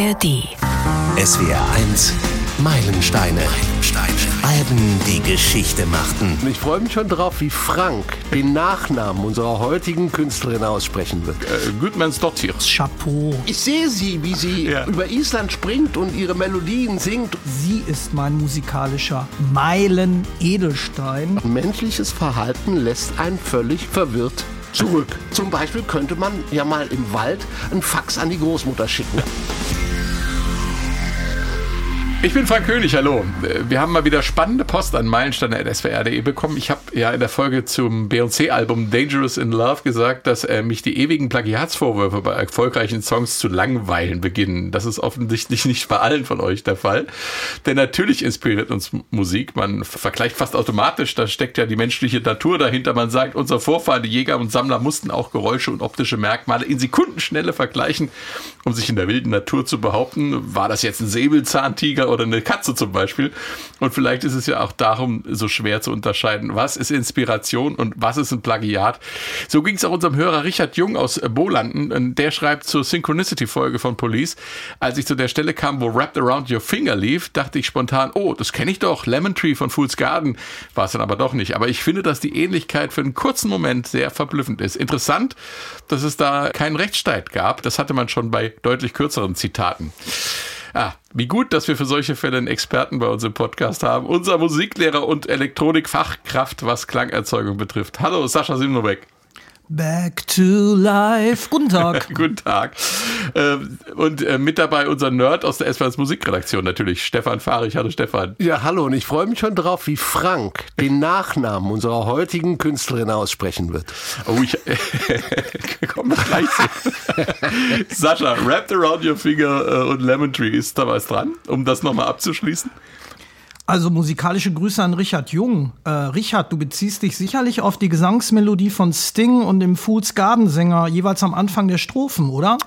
ARD. SWR 1 Meilensteine. Meilensteine. Alben, die Geschichte machten. Ich freue mich schon drauf, wie Frank den Nachnamen unserer heutigen Künstlerin aussprechen wird. Äh, Gudmundsdottir. Chapeau. Ich sehe sie, wie sie Ja. über Island springt und ihre Melodien singt. Sie ist mein musikalischer Meilen-Edelstein. Menschliches Verhalten lässt einen völlig verwirrt zurück. Zum Beispiel könnte man ja mal im Wald einen Fax an die Großmutter schicken. Ich bin Frank König, hallo. Wir haben mal wieder spannende Post an meilenstein.swr.de bekommen. Ich habe ja in der Folge zum Beyoncé-Album Dangerous in Love gesagt, dass äh, mich die ewigen Plagiatsvorwürfe bei erfolgreichen Songs zu langweilen beginnen. Das ist offensichtlich nicht bei allen von euch der Fall. Denn natürlich inspiriert uns Musik. Man vergleicht fast automatisch, da steckt ja die menschliche Natur dahinter. Man sagt, unsere Vorfahren, die Jäger und Sammler, mussten auch Geräusche und optische Merkmale in Sekundenschnelle vergleichen, um sich in der wilden Natur zu behaupten. War das jetzt ein Säbelzahntiger oder eine Katze zum Beispiel? Und vielleicht ist es ja auch darum so schwer zu unterscheiden, was ist Inspiration und was ist ein Plagiat. So ging es auch unserem Hörer Richard Jung aus äh, Bolanden. Der schreibt zur Synchronicity-Folge von Police. Als ich zu der Stelle kam, wo Wrapped Around Your Finger lief, dachte ich spontan, oh, das kenne ich doch, Lemon Tree von Fool's Garden. War es dann aber doch nicht. Aber ich finde, dass die Ähnlichkeit für einen kurzen Moment sehr verblüffend ist. Interessant, dass es da keinen Rechtsstreit gab. Das hatte man schon bei deutlich kürzeren Zitaten. Ah, wie gut, dass wir für solche Fälle einen Experten bei uns im Podcast haben. Unser Musiklehrer und Elektronikfachkraft, was Klangerzeugung betrifft. Hallo, Sascha Simnowek. Back to life. Guten Tag. Guten Tag. Ähm, Und äh, mit dabei unser Nerd aus der SWR Musikredaktion natürlich, Stefan Fahrich. Hallo Stefan. Ja, hallo, und ich freue mich schon drauf, wie Frank den Nachnamen unserer heutigen Künstlerin aussprechen wird. Oh, ich komme gleich zu. Sascha, Wrapped Around Your Finger äh, und Lemon Tree, ist da was dran, um das nochmal abzuschließen? Also musikalische Grüße an Richard Jung. Äh, Richard, du beziehst dich sicherlich auf die Gesangsmelodie von Sting und dem Fool's Garden Sänger jeweils am Anfang der Strophen, oder?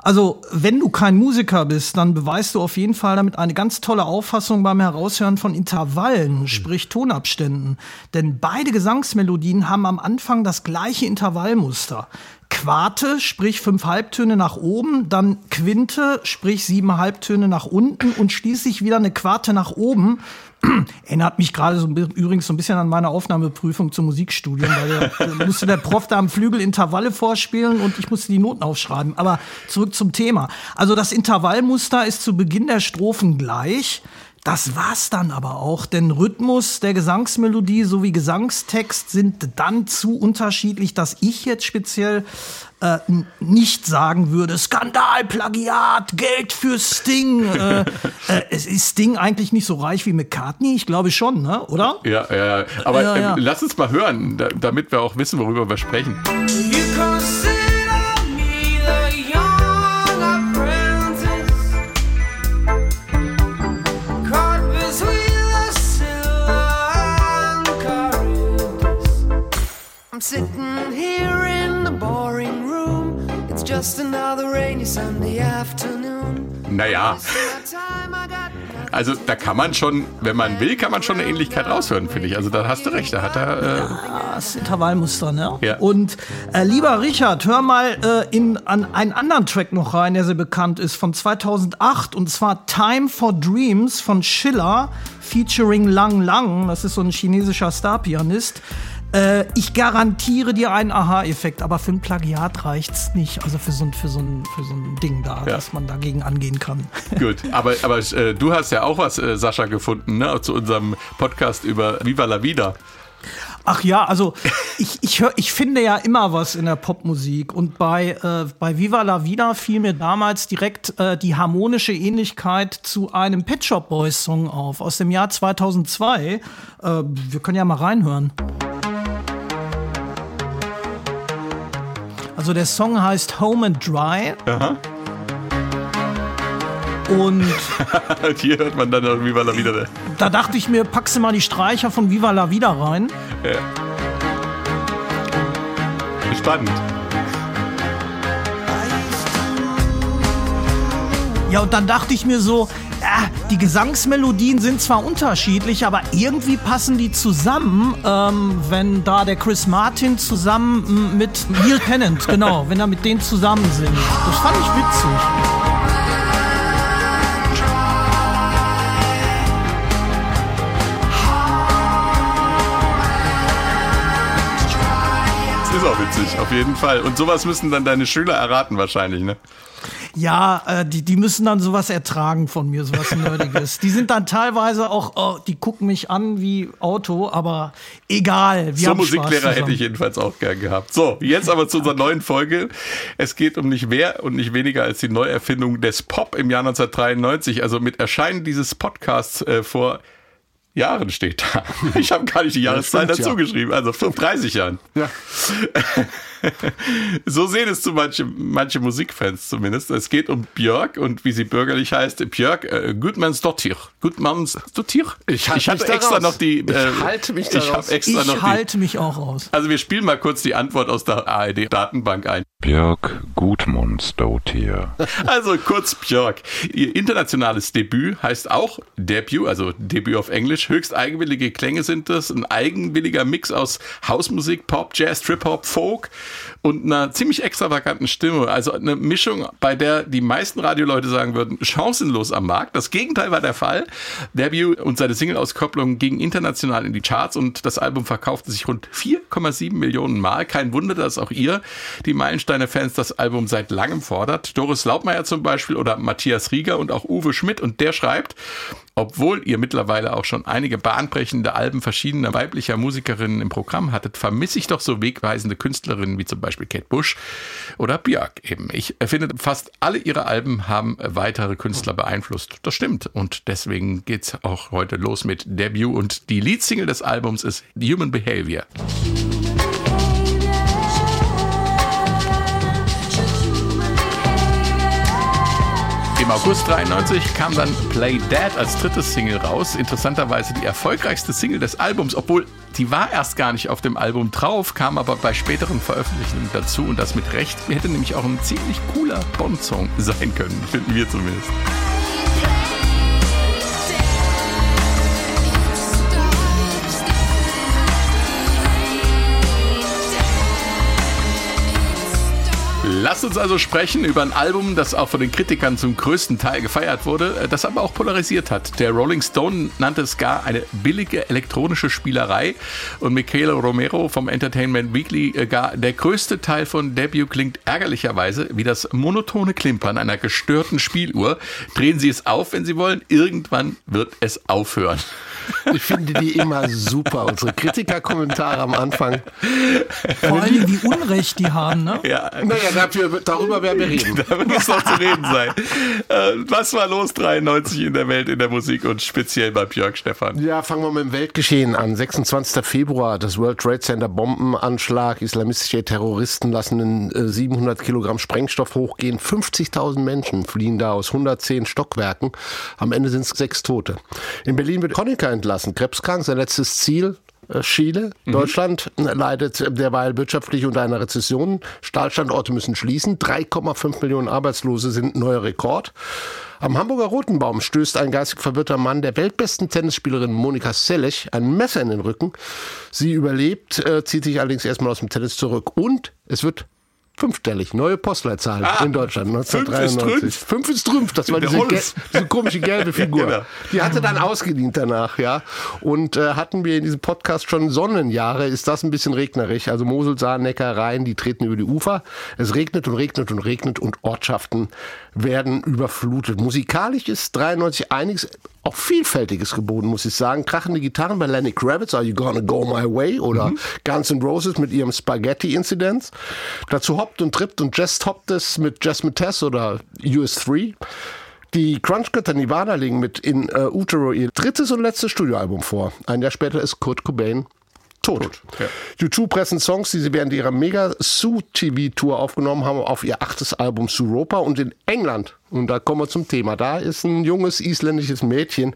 Also, wenn du kein Musiker bist, dann beweist du auf jeden Fall damit eine ganz tolle Auffassung beim Heraushören von Intervallen, sprich Tonabständen. Denn beide Gesangsmelodien haben am Anfang das gleiche Intervallmuster. Quarte, sprich fünf Halbtöne nach oben, dann Quinte, sprich sieben Halbtöne nach unten und schließlich wieder eine Quarte nach oben. Erinnert mich gerade so, übrigens so ein bisschen an meine Aufnahmeprüfung zum Musikstudium, weil da musste der Prof da am Flügel Intervalle vorspielen und ich musste die Noten aufschreiben. Aber zurück zum Thema. Also das Intervallmuster ist zu Beginn der Strophen gleich. Das war's dann aber auch, denn Rhythmus der Gesangsmelodie sowie Gesangstext sind dann zu unterschiedlich, dass ich jetzt speziell äh, nicht sagen würde, Skandal, Plagiat, Geld für Sting. äh, äh, es ist Sting eigentlich nicht so reich wie McCartney? Ich glaube schon, ne? oder? Ja, ja, aber Ja, ja. Ähm, lass uns mal hören, da, damit wir auch wissen, worüber wir sprechen. You sitting here in the boring room It's just another rainy Sunday afternoon Naja, also da kann man schon, wenn man will, kann man schon eine Ähnlichkeit raushören, finde ich. Also da hast du recht, da hat er... Äh, Das Intervallmuster, ne? Ja. Und äh, lieber Richard, hör mal äh, in, an einen anderen Track noch rein, der sehr bekannt ist, von 2008, und zwar Time for Dreams von Schiller, featuring Lang Lang, das ist so ein chinesischer Starpianist. Äh, ich garantiere dir einen Aha-Effekt, aber für ein Plagiat reicht's nicht. Also für so ein, für so ein, für so ein Ding da, Ja. dass man dagegen angehen kann. Gut, aber, aber äh, du hast ja auch was, äh, Sascha, gefunden, ne? Zu unserem Podcast über Viva la Vida. Ach ja, also ich, ich, hör, ich finde ja immer was in der Popmusik und bei, äh, bei Viva la Vida fiel mir damals direkt äh, die harmonische Ähnlichkeit zu einem Pet Shop Boys Song auf aus dem Jahr 2002. Äh, wir können ja mal reinhören. Also der Song heißt Home and Dry. Und Und hier hört man dann noch Viva la Vida. da dachte ich mir, packst du mal die Streicher von Viva la Vida rein. Spannend. Ja, und dann dachte ich mir so, ja, die Gesangsmelodien sind zwar unterschiedlich, aber irgendwie passen die zusammen, ähm, wenn da der Chris Martin zusammen mit Neil Tennant, genau, wenn er mit denen zusammen sind. Das fand ich witzig. Das ist auch witzig, auf jeden Fall. Und sowas müssen dann deine Schüler erraten wahrscheinlich, ne? Ja, äh, die, die müssen dann sowas ertragen von mir, sowas Nerdiges. die sind dann teilweise auch, oh, die gucken mich an wie Auto, aber egal. Wir so Musiklehrer hätte ich jedenfalls auch gern gehabt. So, jetzt aber zu unserer neuen Folge. Es geht um nicht mehr und nicht weniger als die Neuerfindung des Pop im Jahr 1993. Also mit Erscheinen dieses Podcasts äh, vor Jahren steht da. Ich habe gar nicht die Jahreszahl dazu ja. geschrieben. Also vor 30 Jahren. Ja. So sehen es zu manche, manche Musikfans zumindest. Es geht um Björk und wie sie bürgerlich heißt, Björk äh, Gudmundsdottir. Gudmundsdottir? Ich halte mich hatte da extra raus. noch die. Äh, Ich halte mich da Ich noch Ich die. halte mich auch raus. Also wir spielen mal kurz die Antwort aus der ARD-Datenbank ein. Björk Gudmundsdottir. Also kurz Björk. Ihr internationales Debüt heißt auch Debut, also Debüt auf Englisch. Höchst eigenwillige Klänge sind das. Ein eigenwilliger Mix aus Hausmusik, Pop, Jazz, Trip-Hop, Folk und einer ziemlich extravaganten Stimme. Also eine Mischung, bei der die meisten Radioleute sagen würden, chancenlos am Markt. Das Gegenteil war der Fall. Debut und seine Single-Auskopplung gingen international in die Charts und das Album verkaufte sich rund 4,7 Millionen Mal. Kein Wunder, dass auch ihr, die Meilensteine-Fans, das Album seit langem fordert. Doris Laubmeier zum Beispiel oder Matthias Rieger und auch Uwe Schmidt. Und der schreibt, obwohl ihr mittlerweile auch schon einige bahnbrechende Alben verschiedener weiblicher Musikerinnen im Programm hattet, vermisse ich doch so wegweisende Künstlerinnen wie zum Beispiel Kate Bush oder Björk eben. Ich finde, fast alle ihre Alben haben weitere Künstler beeinflusst. Das stimmt. Und deswegen geht's auch heute los mit Debut. Und die Leadsingle des Albums ist Human Behavior. August 93 kam dann Play Dead als drittes Single raus. Interessanterweise die erfolgreichste Single des Albums, obwohl die war erst gar nicht auf dem Album drauf, kam aber bei späteren Veröffentlichungen dazu und das mit Recht. Hätte nämlich auch ein ziemlich cooler Bond-Song sein können, finden wir zumindest. Lasst uns also sprechen über ein Album, das auch von den Kritikern zum größten Teil gefeiert wurde, das aber auch polarisiert hat. Der Rolling Stone nannte es gar eine billige elektronische Spielerei und Michaela Romero vom Entertainment Weekly äh, gar der größte Teil von Debut klingt ärgerlicherweise wie das monotone Klimpern einer gestörten Spieluhr. Drehen Sie es auf, wenn Sie wollen, irgendwann wird es aufhören. Ich finde die immer super. Unsere Kritikerkommentare am Anfang. Vor allem, wie Unrecht die haben, ne? Ja, Naja, dafür, darüber werden wir reden. Da wird es noch zu reden sein. Äh, Was war los 93 in der Welt, in der Musik und speziell bei Björk, Stefan? Ja, fangen wir mit dem Weltgeschehen an. 26. Februar, das World Trade Center Bombenanschlag. Islamistische Terroristen lassen einen äh, 700 Kilogramm Sprengstoff hochgehen. 50.000 Menschen fliehen da aus 110 Stockwerken. Am Ende sind es sechs Tote. In Berlin wird Honecker entlassen. Krebskrank, sein letztes Ziel. äh, Chile. Deutschland leidet derweil wirtschaftlich unter einer Rezession. Stahlstandorte müssen schließen. 3,5 Millionen Arbeitslose sind neuer Rekord. Am Hamburger Rotenbaum stößt ein geistig verwirrter Mann der weltbesten Tennisspielerin Monika Seles ein Messer in den Rücken. Sie überlebt, äh, zieht sich allerdings erstmal aus dem Tennis zurück und es wird fünfstellig. Neue Postleitzahl Ah, in Deutschland fünf ist 1993. Trümpf. Fünf ist Trümpf, das war diese, diese komische gelbe Figur. Genau. Die hatte dann ausgedient danach, ja. Und äh, hatten wir in diesem Podcast schon Sonnenjahre, ist das ein bisschen regnerisch. Also Mosel, Saar, Neckar, Rhein, die treten über die Ufer. Es regnet und regnet und regnet und Ortschaften werden überflutet. Musikalisch ist 93 einiges, auch vielfältiges geboten, muss ich sagen. Krachende Gitarren bei Lenny Kravitz, Are You Gonna Go My Way? Oder Mhm. Guns N' Roses mit ihrem Spaghetti-Inzidenz. Dazu hoppt und trippt und Jazz toppt es mit Jasmine Tess oder US3. Die Crunchgötter Nirvana legen mit In äh, Utero ihr drittes und letztes Studioalbum vor. Ein Jahr später ist Kurt Cobain tot. ja. U2 pressen Songs, die sie während ihrer mega Sue TV Tour aufgenommen haben, auf ihr achtes Album Suropa und in England. Und da kommen wir zum Thema. Da ist ein junges isländisches Mädchen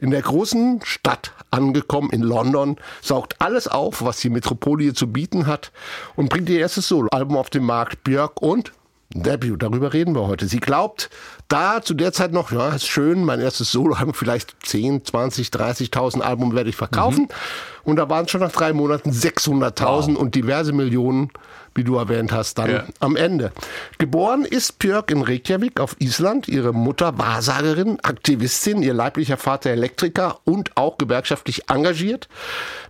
in der großen Stadt angekommen, in London, saugt alles auf, was die Metropole ihr zu bieten hat und bringt ihr erstes Soloalbum auf den Markt. Björk und Debut, darüber reden wir heute. Sie glaubt, da zu der Zeit noch, ja, ist schön, mein erstes Soloalbum, vielleicht 10, 20, 30.000 Album werde ich verkaufen. Und da waren schon nach drei Monaten 600.000 und diverse Millionen wie du erwähnt hast, dann Ja. am Ende. Geboren ist Björk in Reykjavik auf Island. Ihre Mutter Wahrsagerin, Aktivistin, ihr leiblicher Vater Elektriker und auch gewerkschaftlich engagiert.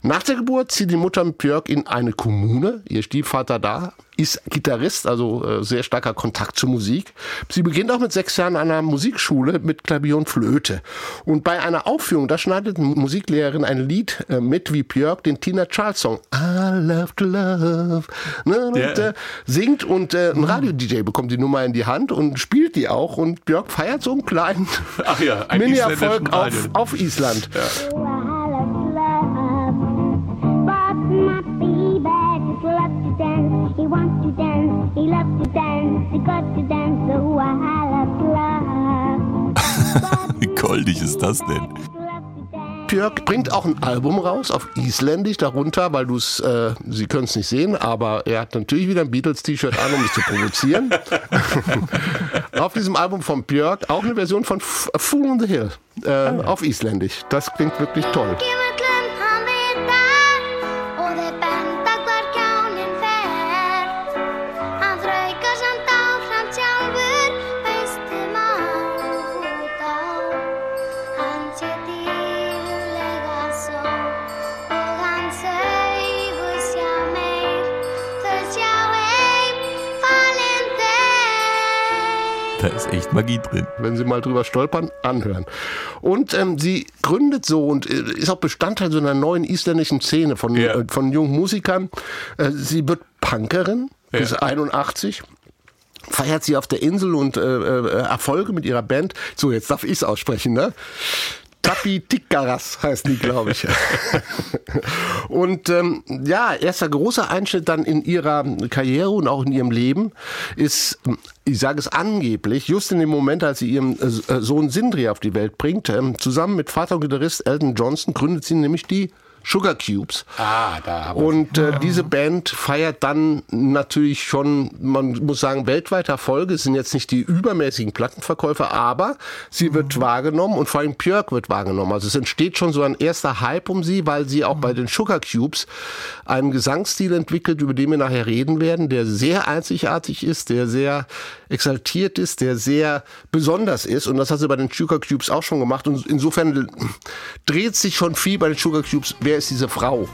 Nach der Geburt zieht die Mutter mit Björk in eine Kommune. Ihr Stiefvater da ist Gitarrist, also äh, sehr starker Kontakt zur Musik. Sie beginnt auch mit sechs Jahren an einer Musikschule mit Klavier und Flöte. Und bei einer Aufführung, da schneidet eine Musiklehrerin ein Lied äh, mit wie Björk, den Tina Charles Song I love to love. Ne, und, Ja. äh, singt und äh, ein Radio-DJ bekommt die Nummer in die Hand und spielt die auch. Und Björk feiert so einen kleinen ja, ein Mini-Erfolg auf, auf Island. He wants to dance. He loves to dance. He got to dance. So I love love. Wie goldig ist das denn? Björk bringt auch ein Album raus auf Isländisch darunter, weil du es, äh, Sie können es nicht sehen, aber er hat natürlich wieder ein Beatles-T-Shirt an, um mich zu provozieren. auf diesem Album von Björk auch eine Version von F Fool on the Hill äh, auf Isländisch. Das klingt wirklich toll. Ist echt Magie drin. wenn Sie mal drüber stolpern, anhören. Und ähm, sie gründet so und äh, ist auch Bestandteil so einer neuen isländischen Szene von, Ja. äh, von jungen Musikern. Äh, sie wird Punkerin bis 81. Feiert sie auf der Insel und äh, äh, Erfolge mit ihrer Band. So, jetzt darf ich es aussprechen, ne? Tapi Tikaras heißen die, glaube ich. und ähm, ja, erster großer Einschnitt dann in ihrer Karriere und auch in ihrem Leben ist, ich sage es angeblich, just in dem Moment, als sie ihren äh, Sohn Sindri auf die Welt bringt, ähm, zusammen mit Vater und Gitarrist Elton Johnson gründet sie nämlich die Sugar Cubes. Ah, da haben Und äh, diese Band feiert dann natürlich schon, man muss sagen, weltweite Erfolge. Es sind jetzt nicht die übermäßigen Plattenverkäufer, aber sie wird wahrgenommen und vor allem Björk wird wahrgenommen. Also es entsteht schon so ein erster Hype um sie, weil sie auch bei den Sugar Cubes einen Gesangsstil entwickelt, über den wir nachher reden werden, der sehr einzigartig ist, der sehr exaltiert ist, der sehr besonders ist. Und das hat sie bei den Sugar Cubes auch schon gemacht. Und insofern dreht sich schon viel bei den Sugar Cubes. Wer ist diese Frau?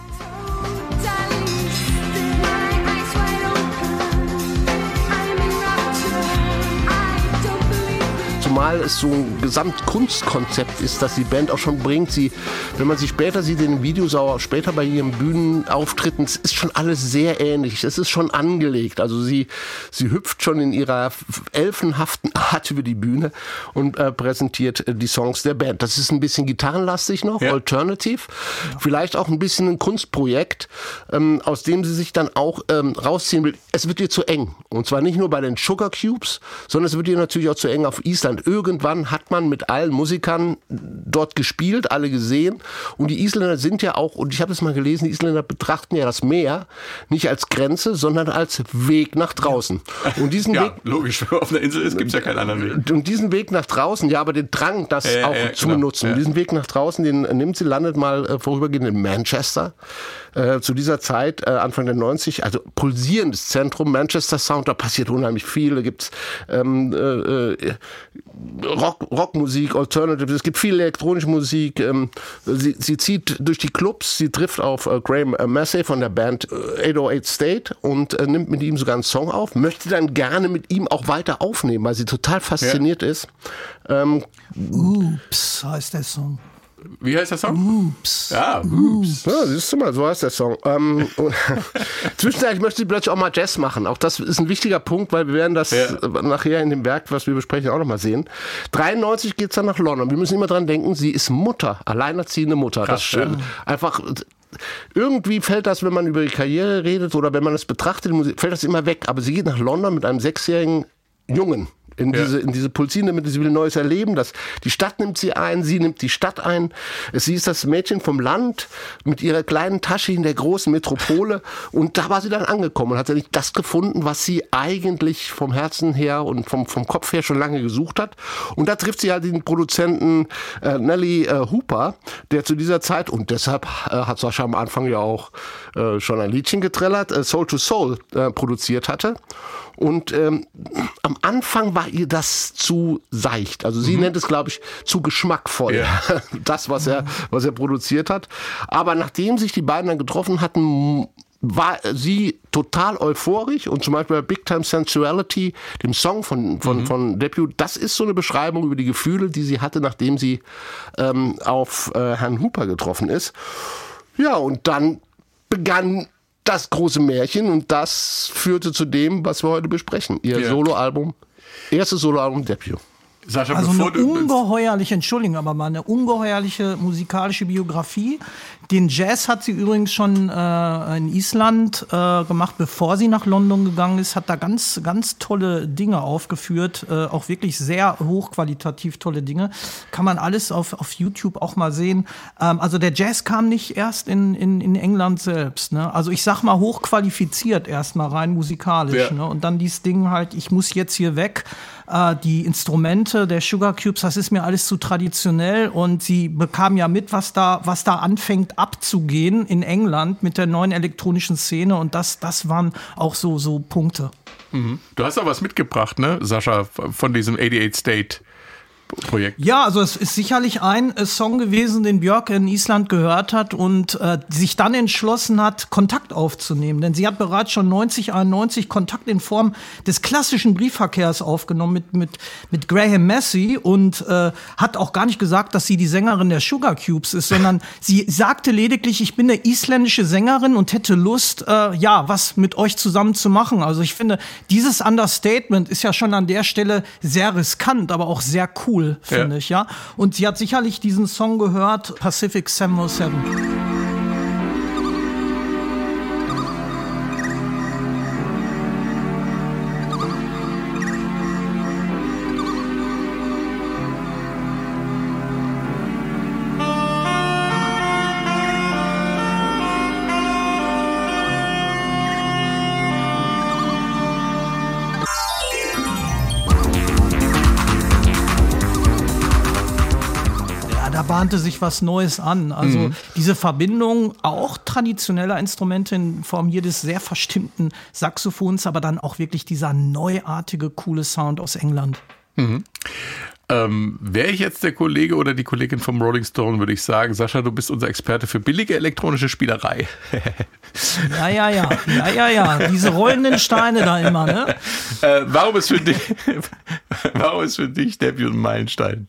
Zumal es so ein Gesamtkunstkonzept ist, das die Band auch schon bringt. Sie, wenn man sie später sieht in den Videos, auch später bei ihren Bühnenauftritten, es ist schon alles sehr ähnlich. Es ist schon angelegt. Also sie, sie hüpft schon in ihrer elfenhaften Art über die Bühne und äh, präsentiert äh, die Songs der Band. Das ist ein bisschen gitarrenlastig noch, Ja. Alternative. Vielleicht auch ein bisschen ein Kunstprojekt, ähm, aus dem sie sich dann auch ähm, rausziehen will. Es wird ihr zu eng. Und zwar nicht nur bei den Sugar Cubes, sondern es wird ihr natürlich auch zu eng auf Island. Irgendwann hat man mit allen Musikern dort gespielt, alle gesehen. Und die Isländer sind ja auch, und ich habe es mal gelesen, die Isländer betrachten ja das Meer nicht als Grenze, sondern als Weg nach draußen. Und diesen Weg Ja, logisch, wenn man auf einer Insel ist, gibt es ja keinen anderen Weg. und diesen Weg nach draußen, ja, aber den Drang, das Ja, ja, auch ja, zu genau. benutzen. Diesen Weg nach draußen, den nimmt sie, landet mal äh, vorübergehend in Manchester. Äh, zu dieser Zeit, äh, Anfang der 90, also pulsierendes Zentrum, Manchester Sound, da passiert unheimlich viel. Da gibt's ähm, äh, äh, Rock, Rockmusik, Alternative, es gibt viel elektronische Musik. Ähm, sie, sie zieht durch die Clubs, sie trifft auf äh, Graham äh, Massey von der Band äh, 808 State und äh, nimmt mit ihm sogar einen Song auf, möchte dann gerne mit ihm auch weiter aufnehmen, weil sie total fasziniert ist. Ähm, Ups, heißt der Song. Wie heißt der Song? Ups. Ja, Oops. Ja, siehst du mal, so heißt der Song. Ähm, Zwischenzeitlich möchte sie plötzlich auch mal Jazz machen. Auch das ist ein wichtiger Punkt, weil wir werden das Ja. nachher in dem Werk, was wir besprechen, auch nochmal sehen. 93 geht's dann nach London. Wir müssen immer dran denken, sie ist Mutter, alleinerziehende Mutter. Krass, das, äh, ja. Einfach irgendwie fällt das, wenn man über die Karriere redet oder wenn man es betrachtet, fällt das immer weg. Aber sie geht nach London mit einem sechsjährigen Jungen. In Ja. diese, in diese pulsierende Mitte. Sie will Neues erleben. Das, die Stadt nimmt sie ein, sie nimmt die Stadt ein. Sie ist das Mädchen vom Land mit ihrer kleinen Tasche in der großen Metropole. Und da war sie dann angekommen und hat nicht das gefunden, was sie eigentlich vom Herzen her und vom, vom Kopf her schon lange gesucht hat. Und da trifft sie halt den Produzenten äh, Nelly äh, Hooper, der zu dieser Zeit, und deshalb äh, hat Sascha am Anfang ja auch äh, schon ein Liedchen getrellert, äh, Soul to Soul äh, produziert hatte. Und ähm, am Anfang war ihr das zu seicht. Also sie nennt es, glaube ich, zu geschmackvoll. Ja. Das, was er, was er produziert hat. Aber nachdem sich die beiden dann getroffen hatten, war sie total euphorisch und zum Beispiel bei Big Time Sensuality, dem Song von, von, von Debut, das ist so eine Beschreibung über die Gefühle, die sie hatte, nachdem sie ähm, auf äh, Herrn Hooper getroffen ist. Ja, und dann begann das große Märchen und das führte zu dem, was wir heute besprechen. Ihr Ja. Soloalbum, erstes Soloalbum Debut. Sascha, Also bevor eine du. ungeheuerliche, Entschuldigung, aber mal eine ungeheuerliche musikalische Biografie. Den Jazz hat sie übrigens schon äh, in Island äh, gemacht, bevor sie nach London gegangen ist, hat da ganz, ganz tolle Dinge aufgeführt, äh, auch wirklich sehr hochqualitativ tolle Dinge. Kann man alles auf, auf YouTube auch mal sehen. Ähm, also der Jazz kam nicht erst in, in, in England selbst. Ne? Also ich sag mal hochqualifiziert erstmal rein musikalisch. Ja. Ne? Und dann dieses Ding halt, ich muss jetzt hier weg. Äh, die Instrumente der Sugar Cubes, das ist mir alles zu traditionell und sie bekam ja mit, was da, was da anfängt abzugehen in England mit der neuen elektronischen Szene. Und das, das waren auch so, so Punkte. Du hast auch was mitgebracht, ne, Sascha, von diesem 88 State Projekt. Ja, also es ist sicherlich ein äh, Song gewesen, den Björk in Island gehört hat und äh, sich dann entschlossen hat, Kontakt aufzunehmen. Denn sie hat bereits schon 90, 91 Kontakt in Form des klassischen Briefverkehrs aufgenommen mit, mit, mit Graham Massey und äh, hat auch gar nicht gesagt, dass sie die Sängerin der Sugar Cubes ist, sondern sie sagte lediglich, ich bin eine isländische Sängerin und hätte Lust, äh, ja, was mit euch zusammen zu machen. Also ich finde, dieses Understatement ist ja schon an der Stelle sehr riskant, aber auch sehr cool, cool, finde ja. ich, ja. Und sie hat sicherlich diesen Song gehört, Pacific 707. bahnte sich was Neues an. Also Mhm. diese Verbindung auch traditioneller Instrumente in Form jedes sehr verstimmten Saxophons, aber dann auch wirklich dieser neuartige, coole Sound aus England. Ähm, Wäre ich jetzt der Kollege oder die Kollegin vom Rolling Stone, würde ich sagen, Sascha, du bist unser Experte für billige elektronische Spielerei. Ja, ja, ja, ja, ja, ja. Diese rollenden Steine da immer, ne? äh, warum ist für dich, warum ist für dich Debut ein Meilenstein?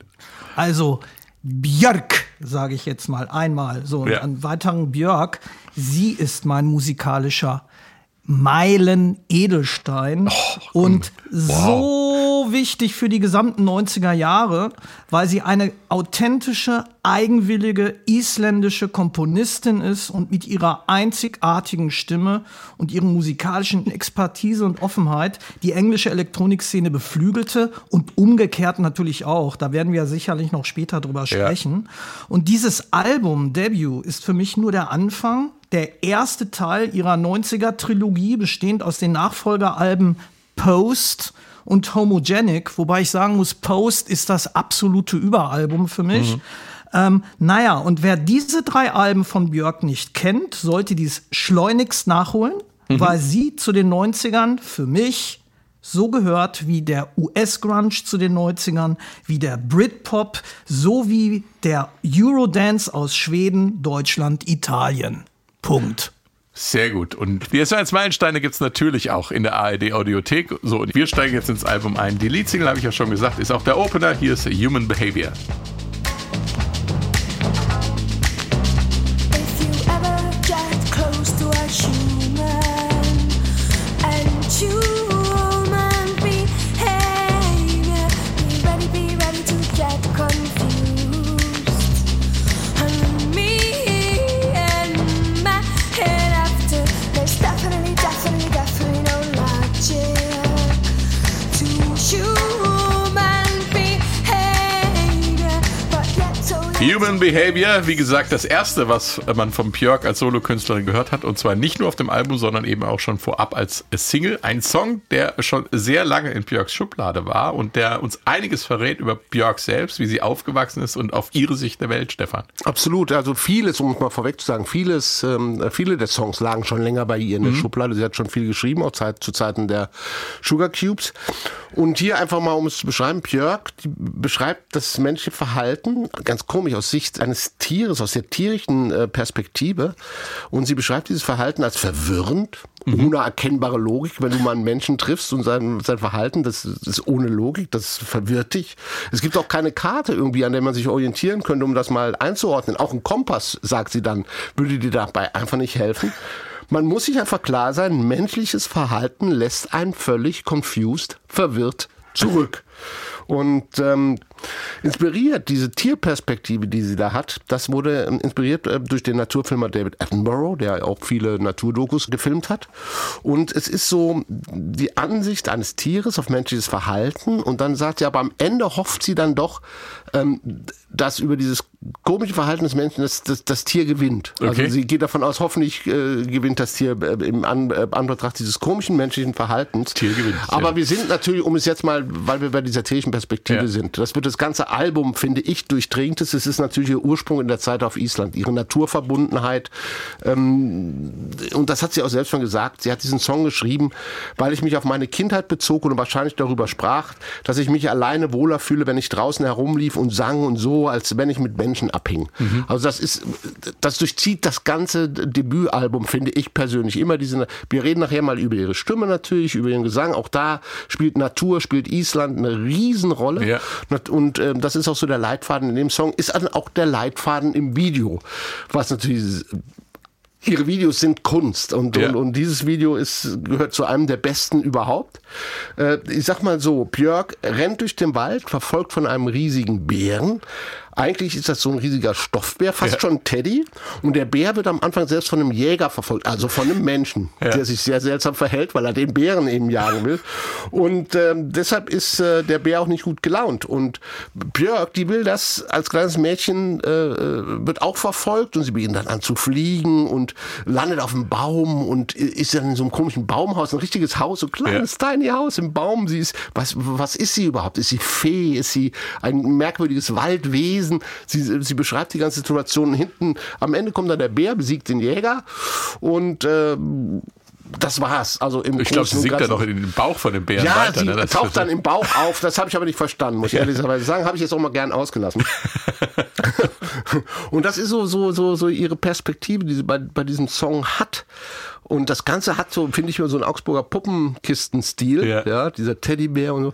Also Björk, sage ich jetzt mal einmal. So, und Ja. an weiteren Björk, sie ist mein musikalischer Meilen-Edelstein und so wichtig für die gesamten 90er Jahre, weil sie eine authentische, eigenwillige isländische Komponistin ist und mit ihrer einzigartigen Stimme und ihren musikalischen Expertise und Offenheit die englische Elektronikszene beflügelte und umgekehrt natürlich auch. Da werden wir sicherlich noch später drüber sprechen. Und dieses Album, Debut, ist für mich nur der Anfang der erste Teil ihrer 90er-Trilogie, bestehend aus den Nachfolgeralben Post und Homogenic, wobei ich sagen muss, Post ist das absolute Überalbum für mich. Ähm, naja, und wer diese drei Alben von Björk nicht kennt, sollte dies schleunigst nachholen, weil sie zu den 90ern für mich so gehört wie der US-Grunge zu den 90ern, wie der Britpop, sowie der Eurodance aus Schweden, Deutschland, Italien. Punkt. Sehr gut. Und die S1 Meilensteine gibt es natürlich auch in der ARD Audiothek. So, und wir steigen jetzt ins Album ein. Die Leadsingle, habe ich ja schon gesagt, ist auch der Opener. Hier ist Human Behavior. Human Behavior, wie gesagt, das erste, was man von Björk als Solokünstlerin gehört hat. Und zwar nicht nur auf dem Album, sondern eben auch schon vorab als Single. Ein Song, der schon sehr lange in Björks Schublade war und der uns einiges verrät über Björk selbst, wie sie aufgewachsen ist und auf ihre Sicht der Welt, Stefan. Absolut, also vieles, um es mal vorweg zu sagen, vieles, ähm, viele der Songs lagen schon länger bei ihr in der Schublade. Sie hat schon viel geschrieben, auch Zeit, zu Zeiten der Sugar Cubes. Und hier einfach mal, um es zu beschreiben, Björk beschreibt das menschliche Verhalten, ganz komisch, aus Sicht eines Tieres, aus der tierischen äh, Perspektive. Und sie beschreibt dieses Verhalten als verwirrend, ohne erkennbare Logik. Wenn du mal einen Menschen triffst und sein, sein Verhalten, das ist ohne Logik, das verwirrt dich. Es gibt auch keine Karte irgendwie, an der man sich orientieren könnte, um das mal einzuordnen. Auch ein Kompass, sagt sie dann, würde dir dabei einfach nicht helfen. Man muss sich einfach klar sein, menschliches Verhalten lässt einen völlig confused, verwirrt zurück. Und ähm, inspiriert, diese Tierperspektive, die sie da hat, das wurde ähm, inspiriert äh, durch den Naturfilmer David Attenborough, der auch viele Naturdokus gefilmt hat. Und es ist so die Ansicht eines Tieres auf menschliches Verhalten. Und dann sagt sie, aber am Ende hofft sie dann doch, ähm, dass über dieses komische Verhalten des Menschen das, das, das Tier gewinnt. Okay. Also sie geht davon aus, hoffentlich äh, gewinnt das Tier äh, im An äh, Anbetracht dieses komischen menschlichen Verhaltens. Tier gewinnt, Aber ja. wir sind natürlich, um es jetzt mal, weil wir bei dieser tierischen Perspektive Ja. sind, das wird das ganze Album, finde ich, durchdringt. Es ist natürlich ihr Ursprung in der Zeit auf Island, ihre Naturverbundenheit. Ähm, und das hat sie auch selbst schon gesagt. Sie hat diesen Song geschrieben, weil ich mich auf meine Kindheit bezog und wahrscheinlich darüber sprach, dass ich mich alleine wohler fühle, wenn ich draußen herumlief und sang und so, als wenn ich mit Menschen abhing. Also das ist, das durchzieht das ganze Debütalbum, finde ich persönlich. Immer diese, wir reden nachher mal über ihre Stimme natürlich, über ihren Gesang. Auch da spielt Natur, spielt Island eine Riesenrolle. Ja. Und ähm, das ist auch so der Leitfaden in dem Song, ist dann auch der Leitfaden im Video, was natürlich Ihre Videos sind Kunst und, Ja. und, und dieses Video ist, gehört zu einem der besten überhaupt. Äh, ich sag mal so, Björk rennt durch den Wald, verfolgt von einem riesigen Bären. Eigentlich ist das so ein riesiger Stoffbär, fast Ja. schon Teddy. Und der Bär wird am Anfang selbst von einem Jäger verfolgt, also von einem Menschen, Ja. der sich sehr seltsam verhält, weil er den Bären eben jagen will. Und ähm, deshalb ist äh, der Bär auch nicht gut gelaunt. Und Björk, die will das als kleines Mädchen, äh, äh, wird auch verfolgt und sie beginnt dann an zu fliegen und landet auf dem Baum und ist dann in so einem komischen Baumhaus, ein richtiges Haus, so ein kleines, tiny Haus im Baum. Sie ist, was, was ist sie überhaupt? Ist sie Fee? Ist sie ein merkwürdiges Waldwesen? Sie, sie beschreibt die ganze Situation. Hinten, am Ende kommt dann der Bär, besiegt den Jäger und äh, das war's. Also im Ich glaube, sie singt dann noch in den Bauch von dem Bären Ja, weiter. sie ne? Das- taucht dann im Bauch auf. Das habe ich aber nicht verstanden, muss ich ehrlicherweise sagen. Habe ich jetzt auch mal gern ausgelassen. und das ist so, so, so, so ihre Perspektive, die sie bei, bei diesem Song hat. Und das Ganze hat so, finde ich, so einen Augsburger Puppenkistenstil. Ja. Ja. dieser Teddybär und so.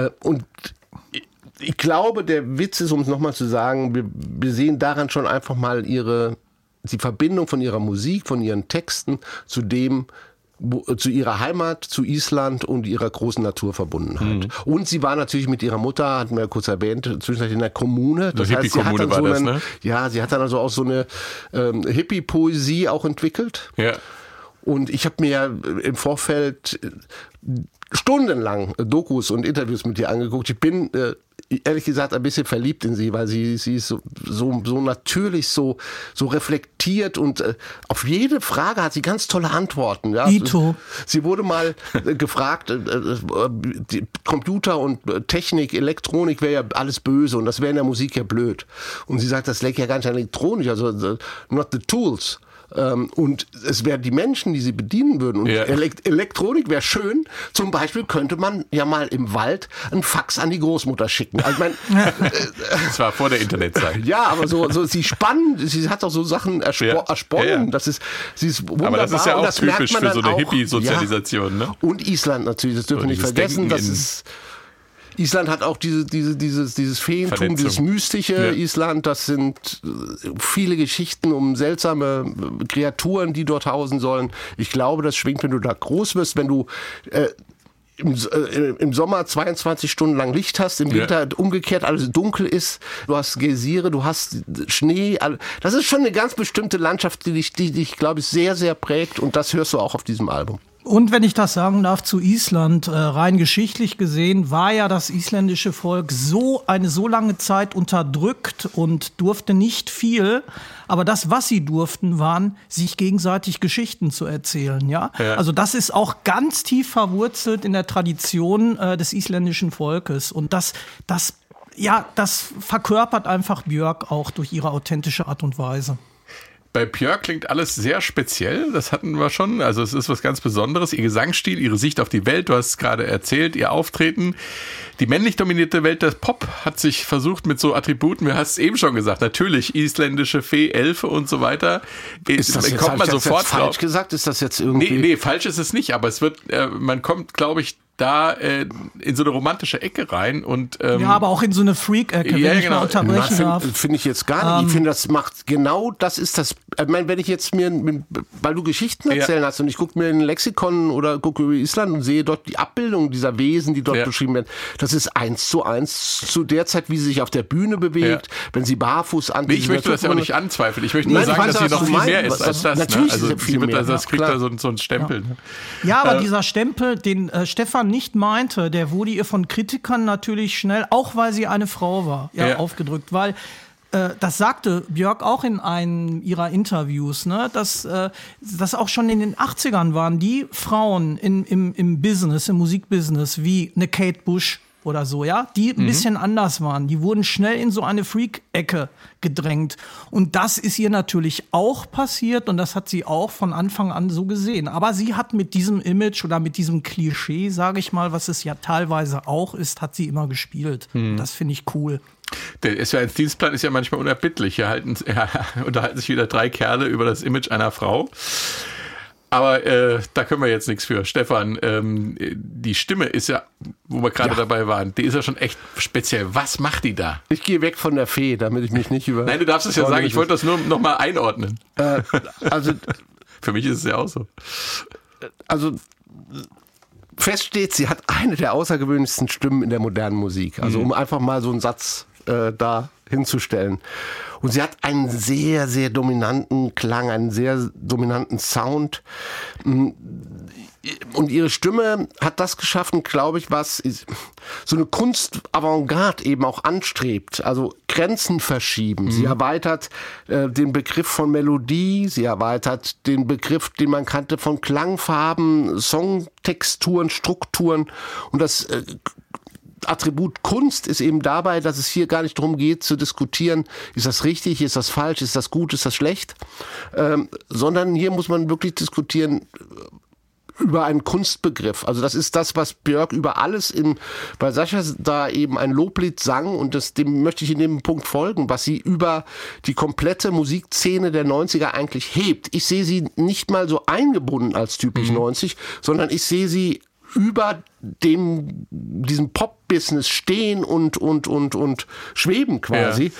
Äh, Und ich glaube, der Witz ist, um es nochmal zu sagen, wir, wir sehen daran schon einfach mal ihre, die Verbindung von ihrer Musik, von ihren Texten zu dem, zu ihrer Heimat, zu Island und ihrer großen Naturverbundenheit. Und sie war natürlich mit ihrer Mutter, hatten wir ja kurz erwähnt, zwischenzeitlich in der Kommune. Das Eine heißt, sie hat dann so das, einen, ne? ja, sie hat dann also auch so eine ähm, Hippie-Poesie auch entwickelt. Ja. Und ich habe mir im Vorfeld äh, stundenlang Dokus und Interviews mit ihr angeguckt. Ich bin äh, ehrlich gesagt ein bisschen verliebt in sie, weil sie, sie ist so, so, so natürlich, so, so reflektiert und äh, auf jede Frage hat sie ganz tolle Antworten. Ja. Ito. Sie wurde mal äh, gefragt, äh, äh, Computer und äh, Technik, Elektronik wäre ja alles böse und das wäre in der Musik ja blöd. Und sie sagt, das leckt ja gar nicht an Elektronik, also the, not the tools. Ähm, Und es wären die Menschen, die sie bedienen würden. Und Ja. Elekt Elektronik wäre schön. Zum Beispiel könnte man ja mal im Wald einen Fax an die Großmutter schicken. Also ich mein, Das war vor der Internetzeit. ja, aber so, so sie spannend, sie hat auch so Sachen erspro Ja. ersponnen. Das ist, sie ist wunderbar. Aber das ist ja auch typisch für so eine. Hippie-Sozialisation, Ja. ne? Und Island natürlich, das dürfen wir So nicht vergessen. Das ist Island hat auch diese, diese, dieses, dieses Feentum, Vernetzung. dieses mystische Ja. Island. Das sind äh, viele Geschichten um seltsame äh, Kreaturen, die dort hausen sollen. Ich glaube, das schwingt, wenn du da groß wirst, wenn du äh, im, äh, im Sommer 22 Stunden lang Licht hast, im Ja. Winter umgekehrt alles dunkel ist, du hast Geysire, du hast Schnee. Das ist schon eine ganz bestimmte Landschaft, die dich, die dich, glaube ich, sehr, sehr prägt und das hörst du auch auf diesem Album. Und wenn ich das sagen darf zu Island, äh, rein geschichtlich gesehen, war ja das isländische Volk so eine so lange Zeit unterdrückt und durfte nicht viel. Aber das, was sie durften, waren, sich gegenseitig Geschichten zu erzählen. Ja, Ja. also das ist auch ganz tief verwurzelt in der Tradition äh, des isländischen Volkes. Und das, das, ja, das verkörpert einfach Björk auch durch ihre authentische Art und Weise. Bei Björk klingt alles sehr speziell, das hatten wir schon. Also es ist was ganz Besonderes. Ihr Gesangsstil, ihre Sicht auf die Welt, du hast es gerade erzählt, ihr Auftreten. Die männlich dominierte Welt des Pop hat sich versucht mit so Attributen, du hast es eben schon gesagt, natürlich isländische Fee, Elfe und so weiter. Ist das jetzt, kommt man sofort jetzt falsch drauf. gesagt? Ist das jetzt irgendwie... Nee, nee, falsch ist es nicht, aber es wird, äh, man kommt, glaube ich, da äh, in so eine romantische Ecke rein und ähm, Ja, aber auch in so eine Freak-Ecke, Ja, wenn ich genau. mal unterbrechen darf. Finde find ich jetzt gar nicht. Ich finde, das macht genau das ist das. Ich meine, wenn ich jetzt mir, weil du Geschichten Ja. erzählen hast und ich gucke mir in ein Lexikon oder gucke über Island und sehe dort die Abbildung dieser Wesen, die dort Ja. beschrieben werden, das ist eins zu eins zu der Zeit, wie sie sich auf der Bühne bewegt, Ja. wenn sie barfuß an. Nee, ich möchte das ja auch nicht anzweifeln. Ich möchte nur Nein, sagen, dass sie ja, noch viel mehr ist als das. Natürlich ne? ist Also sie viel mehr, also ja, das kriegt da so, so einen Stempel. Ne? Ja, aber Äh, dieser Stempel, den äh, Stefan nicht meinte, der wurde ihr von Kritikern natürlich schnell, auch weil sie eine Frau war, ja, Ja. aufgedrückt, weil äh, das sagte Björk auch in einem ihrer Interviews, ne, dass äh, das auch schon in den 80ern waren die Frauen in, im, im Business, im Musikbusiness, wie eine Kate Bush oder so, ja, die ein bisschen anders waren. Die wurden schnell in so eine Freak-Ecke gedrängt. Und das ist ihr natürlich auch passiert und das hat sie auch von Anfang an so gesehen. Aber sie hat mit diesem Image oder mit diesem Klischee, sage ich mal, was es ja teilweise auch ist, hat sie immer gespielt. Das finde ich cool. Der ist ja ein Dienstplan ist ja manchmal unerbittlich. Hier halten, ja, unterhalten sich wieder drei Kerle über das Image einer Frau. Aber äh, da können wir jetzt nichts für. Stefan, ähm, die Stimme ist ja, wo wir gerade Ja. dabei waren, die ist ja schon echt speziell. Was macht die da? Ich gehe weg von der Fee, damit ich mich nicht über. Nein, du darfst es ja sagen, ich wollte das nur noch mal einordnen. Äh, also Für mich ist es ja auch so. also fest steht, sie hat eine der außergewöhnlichsten Stimmen in der modernen Musik. Also um einfach mal so einen Satz äh, da hinzustellen. Und sie hat einen sehr, sehr dominanten Klang, einen sehr dominanten Sound. Mm, Und ihre Stimme hat das geschaffen, glaube ich, was so eine Kunst-Avantgarde eben auch anstrebt. Also Grenzen verschieben. Sie erweitert äh, den Begriff von Melodie, sie erweitert den Begriff, den man kannte von Klangfarben, Songtexturen, Strukturen. Und das äh, Attribut Kunst ist eben dabei, dass es hier gar nicht darum geht zu diskutieren, ist das richtig, ist das falsch, ist das gut, ist das schlecht, ähm, sondern hier muss man wirklich diskutieren über einen Kunstbegriff. Also das ist das, was Björk über alles in, bei Sascha da eben ein Loblied sang und das, dem möchte ich in dem Punkt folgen, was sie über die komplette Musikszene der 90er eigentlich hebt. Ich sehe sie nicht mal so eingebunden als typisch 90, sondern ich sehe sie über dem, diesem Pop-Business stehen und, und, und, und schweben quasi.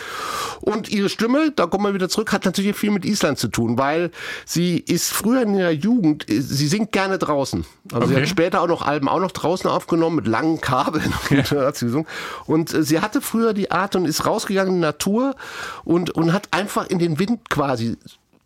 Und ihre Stimme, da kommen wir wieder zurück, hat natürlich viel mit Island zu tun, weil sie ist früher in ihrer Jugend, äh, sie singt gerne draußen. Also sie Okay. hat später auch noch Alben auch noch draußen aufgenommen mit langen Kabeln. Sie gesungen. und äh, sie hatte früher die Art und ist rausgegangen in die Natur und, und hat einfach in den Wind quasi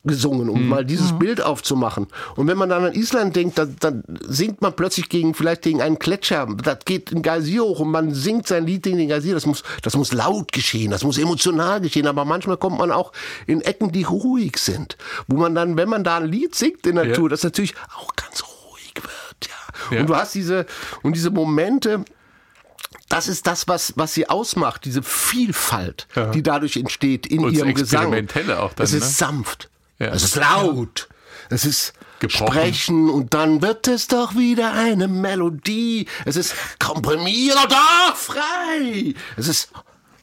gesungen, um mal dieses Bild aufzumachen. Und wenn man dann an Island denkt, dann, dann singt man plötzlich gegen, vielleicht gegen einen Gletscher. Das geht ein Geysir hoch und man singt sein Lied gegen den Geysir. Das muss, das muss laut geschehen, das muss emotional geschehen. Aber manchmal kommt man auch in Ecken, die ruhig sind. Wo man dann, wenn man da ein Lied singt in der Ja. Natur, das natürlich auch ganz ruhig wird, ja. Ja. Und du hast diese, und diese Momente, das ist das, was, was sie ausmacht, diese Vielfalt, Ja. die dadurch entsteht in Und ihrem Gesang. Auch dann, Es ist ne? sanft. Ja. Es ist laut. Es ist Gebrochen. Sprechen und dann wird es doch wieder eine Melodie. Es ist komprimiert und doch frei. Es ist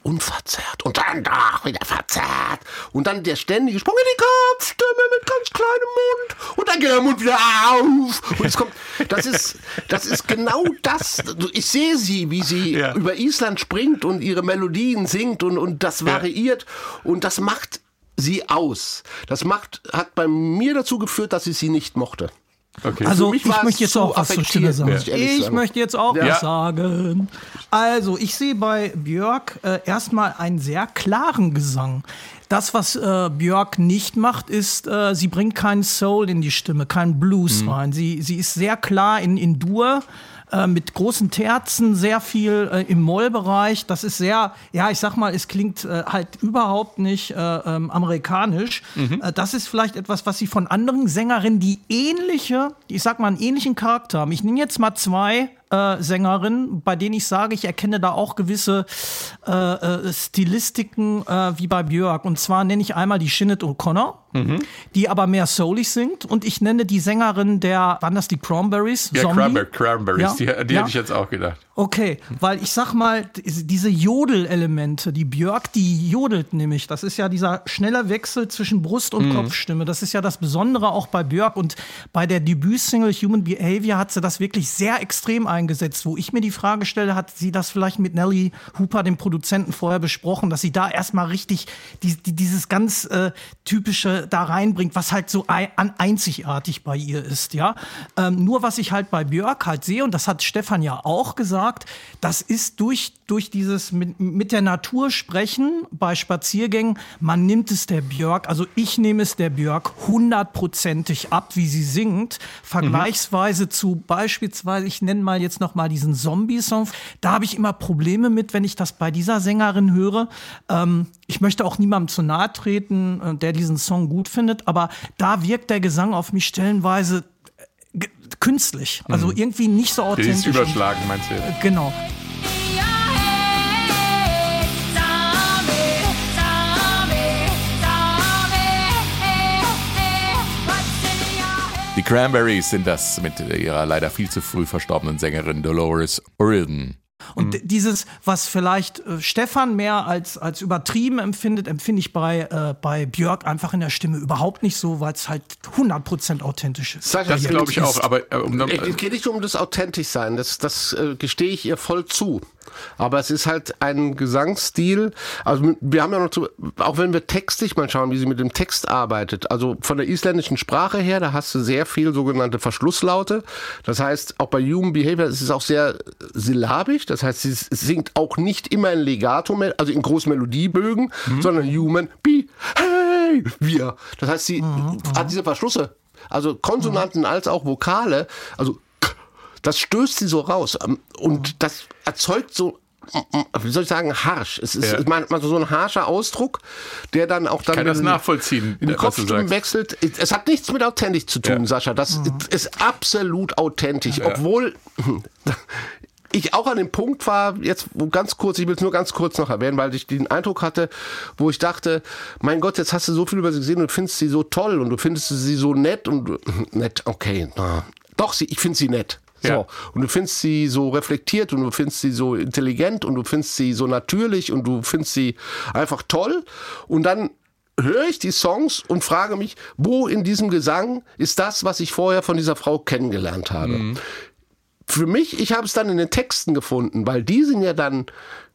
unverzerrt und dann doch wieder verzerrt. Und dann der ständige Sprung in die Kopfstimme mit ganz kleinem Mund. Und dann geht der Mund wieder auf. Und es kommt, das ist, das ist genau das. Ich sehe sie, wie sie Ja. über Island springt und ihre Melodien singt und, und das variiert. Und das macht sie aus. Das macht, hat bei mir dazu geführt, dass ich sie nicht mochte. Okay. Also mich ich möchte jetzt auch was zur Stimme sagen. ich Ich sagen. möchte jetzt auch Ja. was sagen. Also, ich sehe bei Björk äh, erstmal einen sehr klaren Gesang. Das, was äh, Björk nicht macht, ist, äh, sie bringt keinen Soul in die Stimme, keinen Blues rein. Sie, sie ist sehr klar in, in Dur. Äh, Mit großen Terzen, sehr viel äh, im Mollbereich. Das ist sehr, ja, ich sag mal, es klingt äh, halt überhaupt nicht äh, ähm, amerikanisch. Äh, das ist vielleicht etwas, was sie von anderen Sängerinnen, die ähnliche, ich sag mal, einen ähnlichen Charakter haben. Ich nehme jetzt mal zwei äh, Sängerinnen, bei denen ich sage, ich erkenne da auch gewisse äh, äh, Stilistiken äh, wie bei Björk. Und zwar nenne ich einmal die Shinnet O'Connor, die aber mehr soulig singt. Und ich nenne die Sängerin der, waren das die Cranberries? Ja? Cranber Cranberries, Ja, die, die ja. hätte ich jetzt auch gedacht. Okay, weil ich sag mal, diese Jodelelemente, die Björk, die jodelt nämlich. Das ist ja dieser schnelle Wechsel zwischen Brust und Kopfstimme. Das ist ja das Besondere auch bei Björk. Und bei der Debütsingle Human Behavior hat sie das wirklich sehr extrem eingesetzt, wo ich mir die Frage stelle, hat sie das vielleicht mit Nelly Hooper, dem Produzenten, vorher besprochen, dass sie da erstmal richtig die, die, dieses ganz äh, typische da reinbringt, was halt so ein, einzigartig bei ihr ist, ja. Ähm, nur was ich halt bei Björk halt sehe, und das hat Stefan ja auch gesagt, das ist durch, durch dieses mit, mit der Natur sprechen bei Spaziergängen, man nimmt es der Björk, also ich nehme es der Björk hundertprozentig ab, wie sie singt, vergleichsweise zu beispielsweise, ich nenne mal jetzt noch mal diesen Zombie-Song, da habe ich immer Probleme mit, wenn ich das bei dieser Sängerin höre. Ähm, ich möchte auch niemandem zu nahe treten, äh, der diesen Song gut findet, aber da wirkt der Gesang auf mich stellenweise äh, künstlich, also irgendwie nicht so authentisch. ist überschlagen, meinst du? Genau. Die Cranberries sind das mit ihrer leider viel zu früh verstorbenen Sängerin Dolores O'Riordan. Und d- dieses, was vielleicht äh, Stefan mehr als, als übertrieben empfindet, empfinde ich bei, äh, bei Björk einfach in der Stimme überhaupt nicht so, weil es halt 100% authentisch ist. Sascha, Das ich- glaube ich auch, aber äh, um, Es es geht nicht um das authentisch sein, das, das äh, gestehe ich ihr voll zu. Aber es ist halt ein Gesangsstil. Also wir haben ja noch zu, auch wenn wir textlich mal schauen, wie sie mit dem Text arbeitet. Also von der isländischen Sprache her, da hast du sehr viel sogenannte Verschlusslaute. Das heißt, auch bei Human Behavior ist es auch sehr syllabisch. Das heißt, sie singt auch nicht immer in Legato, also in großen Melodiebögen, sondern Human Be Hey wir. Das heißt, sie hat diese Verschlusse. Also Konsonanten als auch Vokale. Also das stößt sie so raus ähm, und das erzeugt so wie soll ich sagen, harsch. Es ist Ja. manchmal so ein harscher Ausdruck, der dann auch dann kann das in- nachvollziehen, in die Kopfstimmen wechselt. Es hat nichts mit authentisch zu tun, Ja. Sascha. Das ist absolut authentisch, obwohl ich auch an dem Punkt war, jetzt wo ganz kurz, ich will es nur ganz kurz noch erwähnen, weil ich den Eindruck hatte, wo ich dachte, mein Gott, jetzt hast du so viel über sie gesehen und du findest sie so toll und du findest sie so nett und du- nett, okay, na, doch, sie, ich finde sie nett. So. Ja. Und du findest sie so reflektiert und du findest sie so intelligent und du findest sie so natürlich und du findest sie einfach toll. Und dann höre ich die Songs und frage mich, wo in diesem Gesang ist das, was ich vorher von dieser Frau kennengelernt habe. Für mich, ich habe es dann in den Texten gefunden, weil die sind ja dann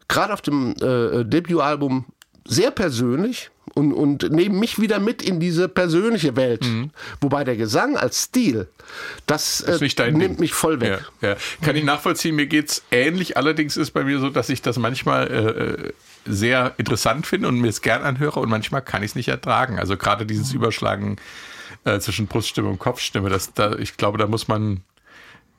gerade auf dem äh, Debütalbum sehr persönlich und, und nehmen mich wieder mit in diese persönliche Welt. Wobei der Gesang als Stil, das äh, nimmt Ding. mich voll weg. Ja, ja. Kann ich nachvollziehen, mir geht's ähnlich. Allerdings ist bei mir so, dass ich das manchmal äh, sehr interessant finde und mir es gern anhöre und manchmal kann ich es nicht ertragen. Also gerade dieses Überschlagen äh, zwischen Bruststimme und Kopfstimme, das, da, ich glaube, da muss man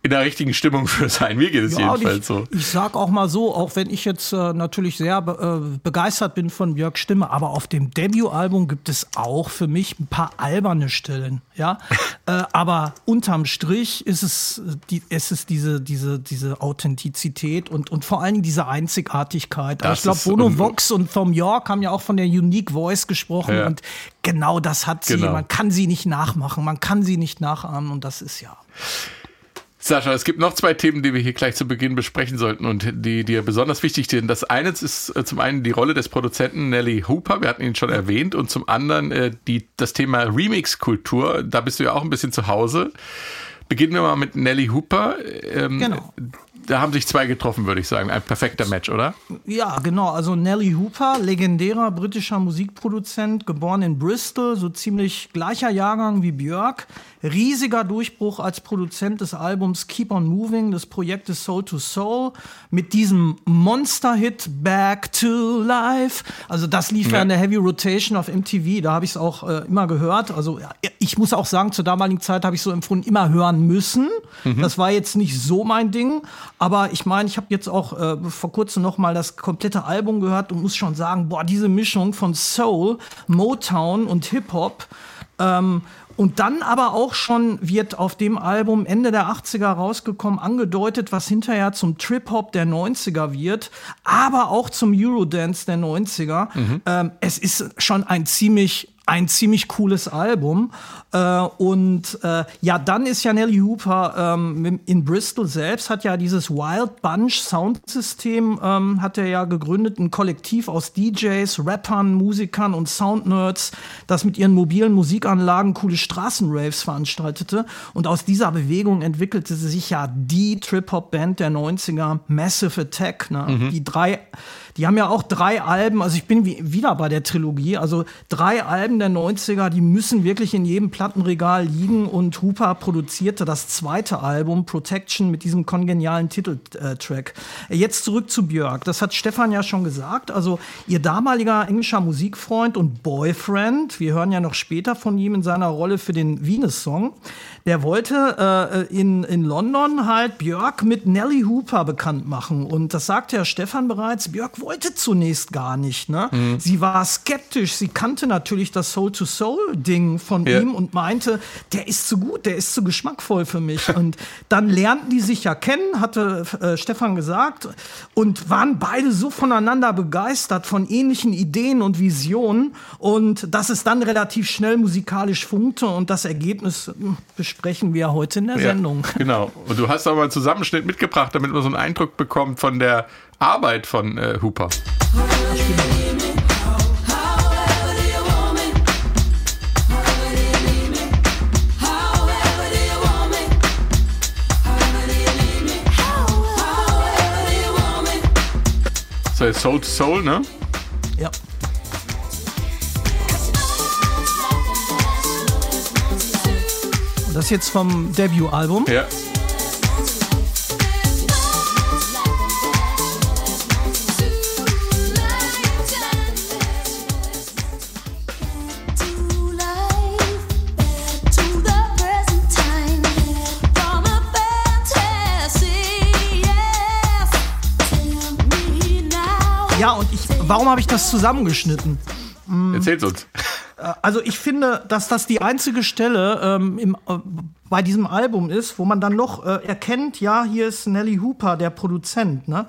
in der richtigen Stimmung für sein. Mir geht es Ja, jedenfalls ich, so. ich sag auch mal so, auch wenn ich jetzt äh, natürlich sehr be äh, begeistert bin von Björks Stimme, aber auf dem Debütalbum gibt es auch für mich ein paar alberne Stellen, ja. äh, aber unterm Strich ist es, die, es ist diese, diese, diese Authentizität und, und vor allen Dingen diese Einzigartigkeit. Das ich glaube, Bono Vox und Tom York haben ja auch von der Unique Voice gesprochen Ja. und genau das hat sie. Genau. Man kann sie nicht nachmachen, man kann sie nicht nachahmen und das ist ja. Sascha, es gibt noch zwei Themen, die wir hier gleich zu Beginn besprechen sollten und die dir besonders wichtig sind. Das eine ist äh, zum einen die Rolle des Produzenten Nelly Hooper, wir hatten ihn schon erwähnt, und zum anderen äh, die, das Thema Remix-Kultur. Da bist du ja auch ein bisschen zu Hause. Beginnen wir mal mit Nelly Hooper. Ähm, Genau. Da haben sich zwei getroffen, würde ich sagen. Ein perfekter Match, oder? Ja, genau. Also Nelly Hooper, legendärer britischer Musikproduzent, geboren in Bristol, so ziemlich gleicher Jahrgang wie Björk. Riesiger Durchbruch als Produzent des Albums Keep on Moving, des Projektes Soul to Soul, mit diesem Monster-Hit Back to Life. Also das lief ja, Ja. in der Heavy Rotation auf MTV, da habe ich es auch äh, immer gehört. Also ich muss auch sagen, zur damaligen Zeit habe ich so empfunden, immer hören müssen. Das war jetzt nicht so mein Ding, aber ich meine, ich habe jetzt auch äh, vor kurzem noch mal das komplette Album gehört und muss schon sagen, boah, diese Mischung von Soul, Motown und Hip-Hop ähm, und dann aber auch schon wird auf dem Album Ende der 80er rausgekommen, angedeutet, was hinterher zum Trip-Hop der 90er wird, aber auch zum Eurodance der 90er. Ähm, es ist schon ein ziemlich ein ziemlich cooles Album. Äh, und äh, ja, dann ist ja Nelly Hooper ähm, in Bristol selbst, hat ja dieses Wild Bunch Soundsystem, ähm, hat er ja gegründet, ein Kollektiv aus DJs, Rappern, Musikern und Soundnerds, das mit ihren mobilen Musikanlagen coole Straßenraves veranstaltete. Und aus dieser Bewegung entwickelte sich ja die Trip-Hop-Band der 90er, Massive Attack. Ne? Die drei die haben ja auch drei Alben, also ich bin wie, wieder bei der Trilogie, also drei Alben der 90er, die müssen wirklich in jedem Plattenregal liegen und Hooper produzierte das zweite Album, Protection, mit diesem kongenialen Titeltrack. Jetzt zurück zu Björk, das hat Stefan ja schon gesagt, also ihr damaliger englischer Musikfreund und Boyfriend, wir hören ja noch später von ihm in seiner Rolle für den Venus-Song, der wollte äh, in, in London halt Björk mit Nelly Hooper bekannt machen. Und das sagte ja Stefan bereits, Björk wollte zunächst gar nicht. Ne? Mhm. Sie war skeptisch. Sie kannte natürlich das Soul-to-Soul-Ding von Ja. ihm und meinte, der ist zu gut, der ist zu geschmackvoll für mich. und dann lernten die sich ja kennen, hatte äh, Stefan gesagt, und waren beide so voneinander begeistert von ähnlichen Ideen und Visionen. Und dass es dann relativ schnell musikalisch funkte und das Ergebnis hm, besprechen wir heute in der Sendung. Ja, genau. Und du hast auch mal einen Zusammenschnitt mitgebracht, damit man so einen Eindruck bekommt von der Arbeit von äh, Hooper. So, Soul to Soul, ne? Ja. Das jetzt vom Debütalbum. Ja. Und ich, warum habe ich das zusammengeschnitten? Erzähl's uns. Also ich finde, dass das die einzige Stelle ähm, im, äh, bei diesem Album ist, wo man dann noch äh, erkennt, ja, hier ist Nelly Hooper, der Produzent. Ne?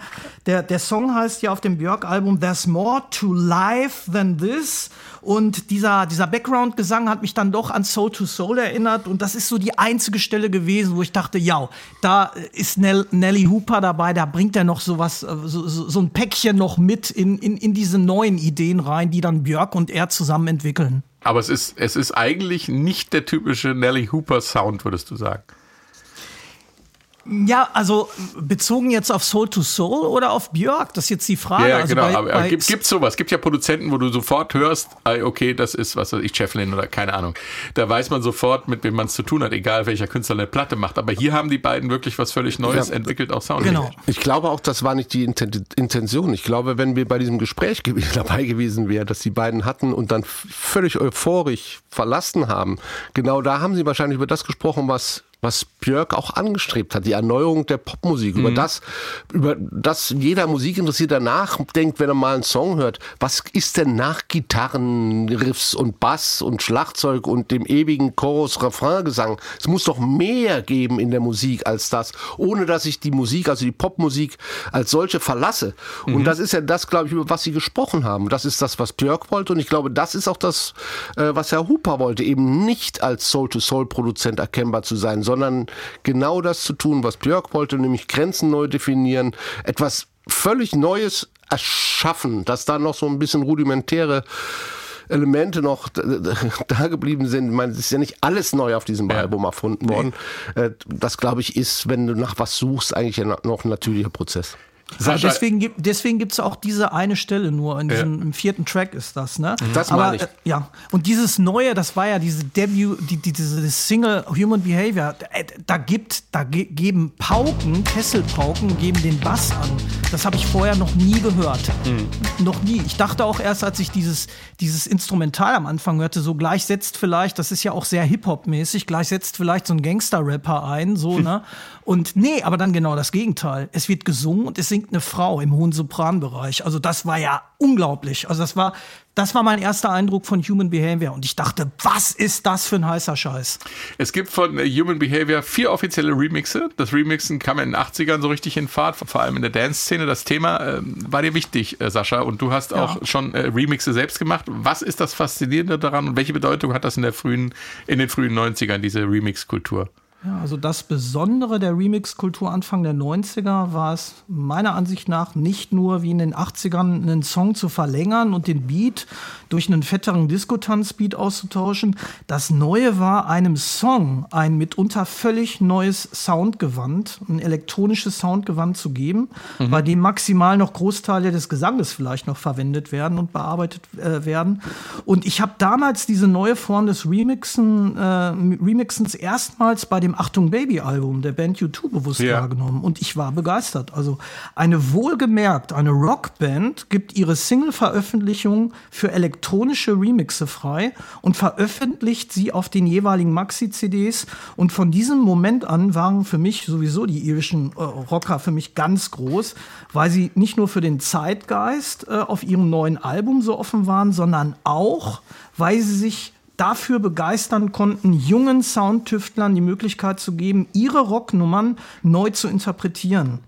Der, der Song heißt ja auf dem Björk-Album There's More to Life Than This. Und dieser, dieser Background-Gesang hat mich dann doch an Soul to Soul erinnert. Und das ist so die einzige Stelle gewesen, wo ich dachte, ja, da ist Nell, Nelly Hooper dabei, da bringt er noch sowas, äh, so, so, ein Päckchen noch mit in, in, in diese neuen Ideen rein, die dann Björk und er zusammen entwickeln. Aber es ist, es ist eigentlich nicht der typische Nelly Hooper Sound, würdest du sagen. Ja, also bezogen jetzt auf Soul to Soul oder auf Björk, das ist jetzt die Frage. Ja, also genau. bei- aber bei- gibt gibt's sowas? Gibt ja Produzenten, wo du sofort hörst, okay, das ist, was weiß ich, Cheflin oder keine Ahnung. Da weiß man sofort, mit wem man es zu tun hat, egal welcher Künstler eine Platte macht. Aber hier haben die beiden wirklich was völlig Neues Ja. entwickelt, auch Sound. Genau. Ich glaube auch, das war nicht die Inten- Intention. Ich glaube, wenn wir bei diesem Gespräch dabei gewesen wären, dass die beiden hatten und dann völlig euphorisch verlassen haben, genau da haben sie wahrscheinlich über das gesprochen, was was Björk auch angestrebt hat, die Erneuerung der Popmusik, über das, über das jeder Musikinteressierter nachdenkt, wenn er mal einen Song hört. Was ist denn nach Gitarrenriffs und Bass und Schlagzeug und dem ewigen Chorus-Refrain-Gesang? Es muss doch mehr geben in der Musik als das, ohne dass ich die Musik, also die Popmusik als solche verlasse. Und das ist ja das, glaube ich, über was sie gesprochen haben. Das ist das, was Björk wollte. Und ich glaube, das ist auch das, äh, was Herr Hooper wollte, eben nicht als Soul-to-Soul-Produzent erkennbar zu sein, sondern genau das zu tun, was Björk wollte, nämlich Grenzen neu definieren, etwas völlig Neues erschaffen, das da noch so ein bisschen rudimentäre Elemente noch da geblieben sind. Ich meine, es ist ja nicht alles neu auf diesem Ja. Album erfunden worden. Äh, Das, glaube ich, ist, wenn du nach was suchst, eigentlich noch ein natürlicher Prozess. Ja, Sascha, deswegen gibt deswegen gibt's auch diese eine Stelle nur in diesem im vierten Track ist das, ne? Das Aber ich. äh, ja, und dieses neue, das war ja diese Debut, die, die, diese Single Human Behavior, äh, da gibt da ge geben Pauken, Kesselpauken geben den Bass an. Das habe ich vorher noch nie gehört. Noch nie. Ich dachte auch erst, als ich dieses dieses Instrumental am Anfang hörte, so gleich setzt vielleicht, das ist ja auch sehr Hip-Hop mäßig, gleich setzt vielleicht so ein Gangster-Rapper ein, so, ne? Und nee, aber dann genau das Gegenteil. Es wird gesungen und es singt eine Frau im hohen Sopranbereich. Also das war ja unglaublich. Also das war, das war mein erster Eindruck von Human Behavior. Und ich dachte, was ist das für ein heißer Scheiß? Es gibt von äh, Human Behavior vier offizielle Remixe. Das Remixen kam in den 80ern so richtig in Fahrt, vor allem in der Dance-Szene. Das Thema ähm, war dir wichtig, äh, Sascha, und du hast auch schon äh, Remixe selbst gemacht. Was ist das Faszinierende daran und welche Bedeutung hat das in, der frühen, in den frühen 90ern, diese Remix-Kultur? Ja, also das Besondere der Remix-Kultur Anfang der 90er war es meiner Ansicht nach nicht nur wie in den 80ern einen Song zu verlängern und den Beat durch einen fetteren Disco-Tanz-Beat auszutauschen. Das Neue war einem Song ein mitunter völlig neues Soundgewand, ein elektronisches Soundgewand zu geben, bei dem maximal noch Großteile des Gesanges vielleicht noch verwendet werden und bearbeitet äh, werden. Und ich habe damals diese neue Form des Remixen, äh, Remixens erstmals bei dem Achtung Baby Album der Band U2 bewusst Ja. wahrgenommen und ich war begeistert. Also eine wohlgemerkt, eine Rockband gibt ihre Single-Veröffentlichung für elektronische Remixe frei und veröffentlicht sie auf den jeweiligen Maxi-CDs. Und von diesem Moment an waren für mich sowieso die irischen äh, Rocker für mich ganz groß, weil sie nicht nur für den Zeitgeist äh, auf ihrem neuen Album so offen waren, sondern auch, weil sie sich dafür begeistern konnten, jungen Soundtüftlern die Möglichkeit zu geben, ihre Rocknummern neu zu interpretieren.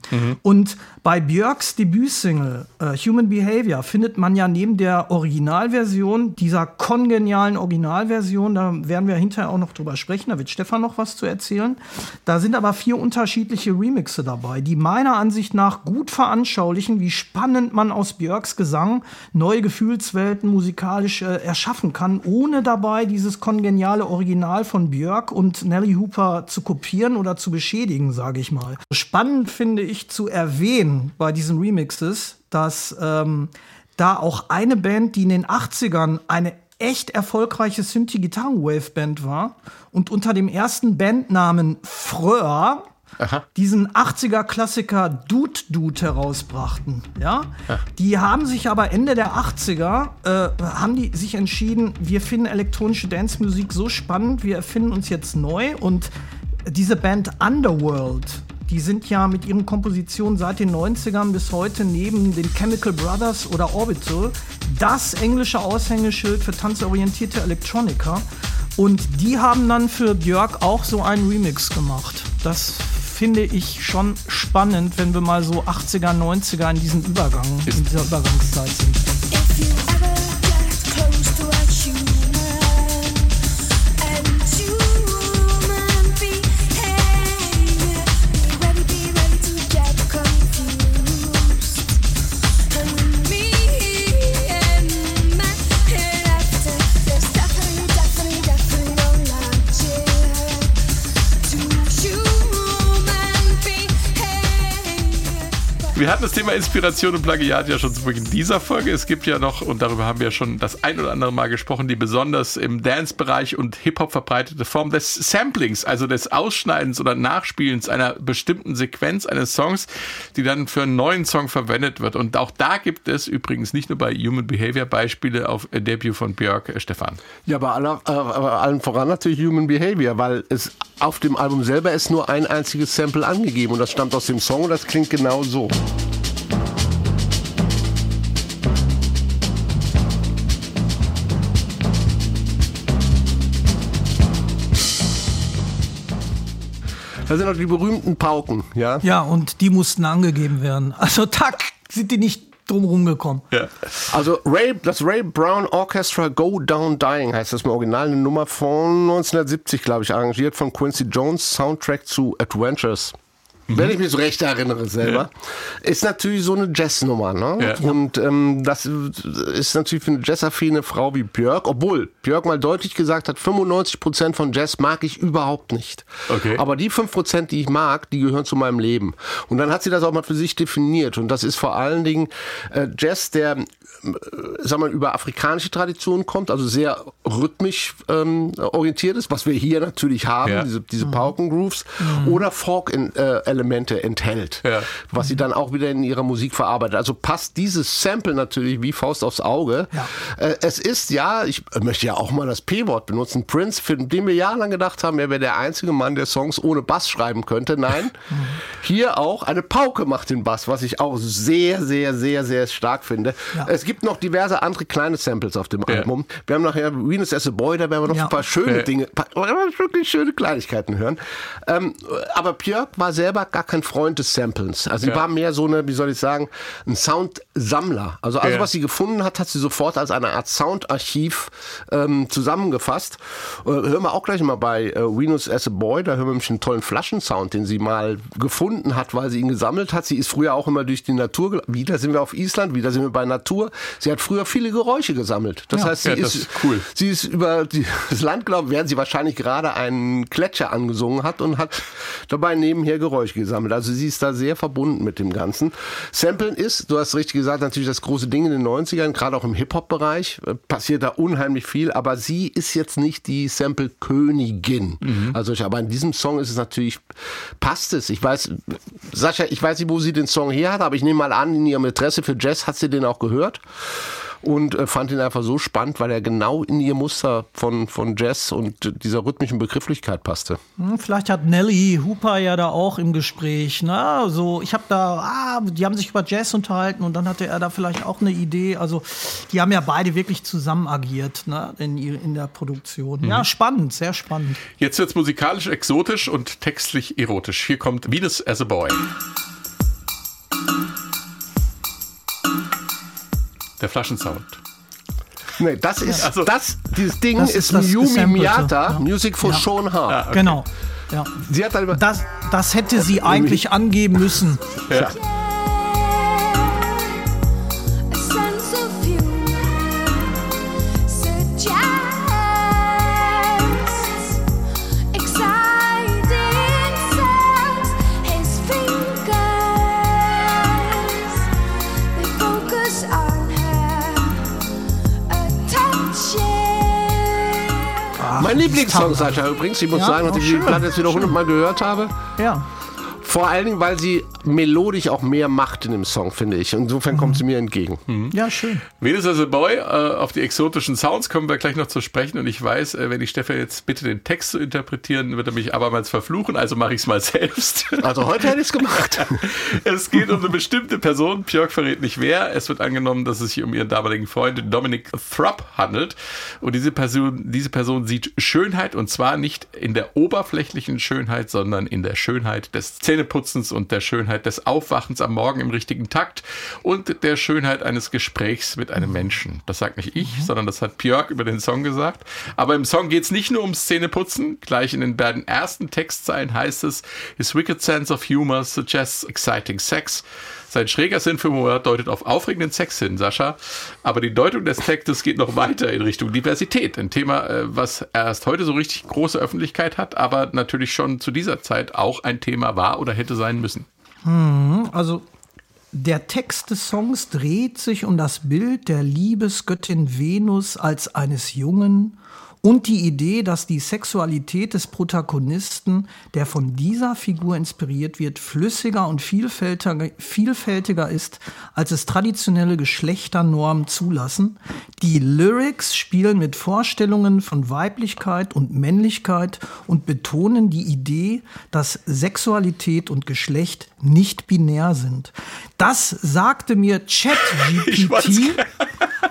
Und bei Björks Debütsingle äh, Human Behavior findet man ja neben der Originalversion, dieser kongenialen Originalversion, da werden wir hinterher auch noch drüber sprechen, da wird Stefan noch was zu erzählen, da sind aber vier unterschiedliche Remixe dabei, die meiner Ansicht nach gut veranschaulichen, wie spannend man aus Björks Gesang neue Gefühlswelten musikalisch äh, erschaffen kann, ohne dabei dieses kongeniale Original von Björk und Nelly Hooper zu kopieren oder zu beschädigen, sage ich mal. Spannend finde ich zu erwähnen bei diesen Remixes, dass ähm, da auch eine Band, die in den 80ern eine echt erfolgreiche Synthi-Gitarren-Wave-Band war und unter dem ersten Bandnamen Fröhr diesen 80er-Klassiker Dude Dude herausbrachten. Ja? Die haben sich aber Ende der 80er, äh, haben die sich entschieden, wir finden elektronische Dance-Musik so spannend, wir erfinden uns jetzt neu und diese Band Underworld, die sind ja mit ihren Kompositionen seit den 90ern bis heute neben den Chemical Brothers oder Orbital das englische Aushängeschild für tanzorientierte Elektroniker. Und die haben dann für Björk auch so einen Remix gemacht. Das finde ich schon spannend, wenn wir mal so 80er, 90er in diesem Übergang, in dieser Übergangszeit sind. Hatten das Thema Inspiration und Plagiat ja schon zu Beginn dieser Folge. Es gibt ja noch, und darüber haben wir schon das ein oder andere Mal gesprochen, die besonders im Dance-Bereich und Hip-Hop verbreitete Form des Samplings, also des Ausschneidens oder Nachspielens einer bestimmten Sequenz eines Songs, die dann für einen neuen Song verwendet wird. Und auch da gibt es übrigens nicht nur bei Human Behavior Beispiele auf Debut von Björk, äh, Stefan. Ja, aber, aller, äh, allen voran natürlich Human Behavior, weil es auf dem Album selber ist nur ein einziges Sample angegeben und das stammt aus dem Song und das klingt genau so. Das sind auch die berühmten Pauken, ja? Ja, und die mussten angegeben werden. Also tack, sind die nicht drum rumgekommen. Ja. Also Ray, das Ray Brown Orchestra Go Down Dying heißt das im Original, eine Nummer von 1970, glaube ich, arrangiert von Quincy Jones, Soundtrack zu Adventures. Wenn ich mich so recht erinnere selber, ist natürlich so eine Jazznummer. Ne? Ja. Und ähm, das ist natürlich für eine jazzaffine Frau wie Björk, obwohl Björk mal deutlich gesagt hat, 95% von Jazz mag ich überhaupt nicht. Okay. Aber die 5%, die ich mag, die gehören zu meinem Leben. Und dann hat sie das auch mal für sich definiert. Und das ist vor allen Dingen äh, Jazz, der sag mal, über afrikanische Traditionen kommt, also sehr rhythmisch ähm, orientiert ist, was wir hier natürlich haben, Ja. diese, diese Paukengrooves, oder Folk-Elemente enthält, Ja. was sie dann auch wieder in ihrer Musik verarbeitet. Also passt dieses Sample natürlich wie Faust aufs Auge. Ja. Äh, es ist ja, ich möchte ja auch mal das P-Wort benutzen, Prince, für den wir jahrelang gedacht haben, er wäre der einzige Mann, der Songs ohne Bass schreiben könnte. Nein, hier auch eine Pauke macht den Bass, was ich auch sehr, sehr, sehr, sehr stark finde. Ja. Es gibt noch diverse andere kleine Samples auf dem Ja. Album. Wir haben nachher Venus as a Boy, da werden wir noch Ja. ein paar schöne Ja. Dinge, paar, wirklich schöne Kleinigkeiten hören. Ähm, aber Björk war selber gar kein Freund des Samplens. Also sie Ja. war mehr so eine, wie soll ich sagen, ein Soundsammler. Also alles, Ja. was sie gefunden hat, hat sie sofort als eine Art Soundarchiv ähm, zusammengefasst. Äh, hören wir auch gleich mal bei äh, Venus as a Boy, da hören wir nämlich einen tollen Flaschensound, den sie mal gefunden hat, weil sie ihn gesammelt hat. Sie ist früher auch immer durch die Natur, wieder sind wir auf Island, wieder sind wir bei Natur. Sie hat früher viele Geräusche gesammelt. Das Ja. heißt, sie Ja, ist, ist cool. sie ist über die, das Land gelaufen, während sie wahrscheinlich gerade einen Gletscher angesungen hat und hat dabei nebenher Geräusche gesammelt. Also sie ist da sehr verbunden mit dem Ganzen. Samplen ist, du hast richtig gesagt, natürlich das große Ding in den 90ern, gerade auch im Hip-Hop-Bereich, äh, passiert da unheimlich viel, aber sie ist jetzt nicht die Sample-Königin. Also ich, aber in diesem Song ist es natürlich, passt es. Ich weiß, Sascha, ich weiß nicht, wo sie den Song her hat, aber ich nehme mal an, in ihrem Interesse für Jazz hat sie den auch gehört und äh, fand ihn einfach so spannend, weil er genau in ihr Muster von, von Jazz und dieser rhythmischen Begrifflichkeit passte. Hm, Vielleicht hat Nelly Hooper ja da auch im Gespräch. Na, so ich habe da, ah, die haben sich über Jazz unterhalten und dann hatte er da vielleicht auch eine Idee. Also die haben ja beide wirklich zusammen agiert ne, in, in der Produktion. Ja, spannend, sehr spannend. Jetzt wird's musikalisch exotisch und textlich erotisch. Hier kommt Venus as a Boy. Der Flaschensound. Nee, das ist, Also- das, dieses Ding Das ist, ist Gesampelte, Miata, ja. Music for Ja. Sean Hart. Genau. Ja. Sie hat dann über, Das, das hätte sie eigentlich angeben müssen. Ja. Mein Lieblingssong. Sascha, übrigens. Ich muss Ja, sagen, dass ich die Platte jetzt wieder hundertmal gehört habe. Ja. Vor allen Dingen, weil sie melodisch auch mehr macht in dem Song, finde ich. Insofern kommt sie mir entgegen. Ja, schön. Venus as a Boy, äh, auf die exotischen Sounds kommen wir gleich noch zu sprechen. Und ich weiß, äh, wenn ich Stefan jetzt bitte, den Text zu interpretieren, wird er mich abermals verfluchen, also mache ich es mal selbst. Also heute hätte ich es gemacht. Es geht um eine bestimmte Person. Björk verrät nicht wer. Es wird angenommen, dass es sich um ihren damaligen Freund Dominic Thrupp handelt. Und diese Person, diese Person sieht Schönheit und zwar nicht in der oberflächlichen Schönheit, sondern in der Schönheit des Zähneputzens und der Schönheit des Aufwachens am Morgen im richtigen Takt und der Schönheit eines Gesprächs mit einem Menschen. Das sagt nicht ich, sondern das hat Björk über den Song gesagt. Aber im Song geht es nicht nur ums Zähneputzen. Gleich in den beiden ersten Textzeilen heißt es, His wicked sense of humor suggests exciting sex. Sein schräger Sinn für Humor deutet auf aufregenden Sex hin, Sascha. Aber die Deutung des Textes geht noch weiter in Richtung Diversität. Ein Thema, äh, was erst heute so richtig große Öffentlichkeit hat, aber natürlich schon zu dieser Zeit auch ein Thema war oder hätte sein müssen. Also der Text des Songs dreht sich um das Bild der Liebesgöttin Venus als eines Jungen und die Idee, dass die Sexualität des Protagonisten, der von dieser Figur inspiriert wird, flüssiger und vielfältiger, vielfältiger ist, als es traditionelle Geschlechternormen zulassen. Die Lyrics spielen mit Vorstellungen von Weiblichkeit und Männlichkeit und betonen die Idee, dass Sexualität und Geschlecht nicht binär sind. Das sagte mir ChatGPT.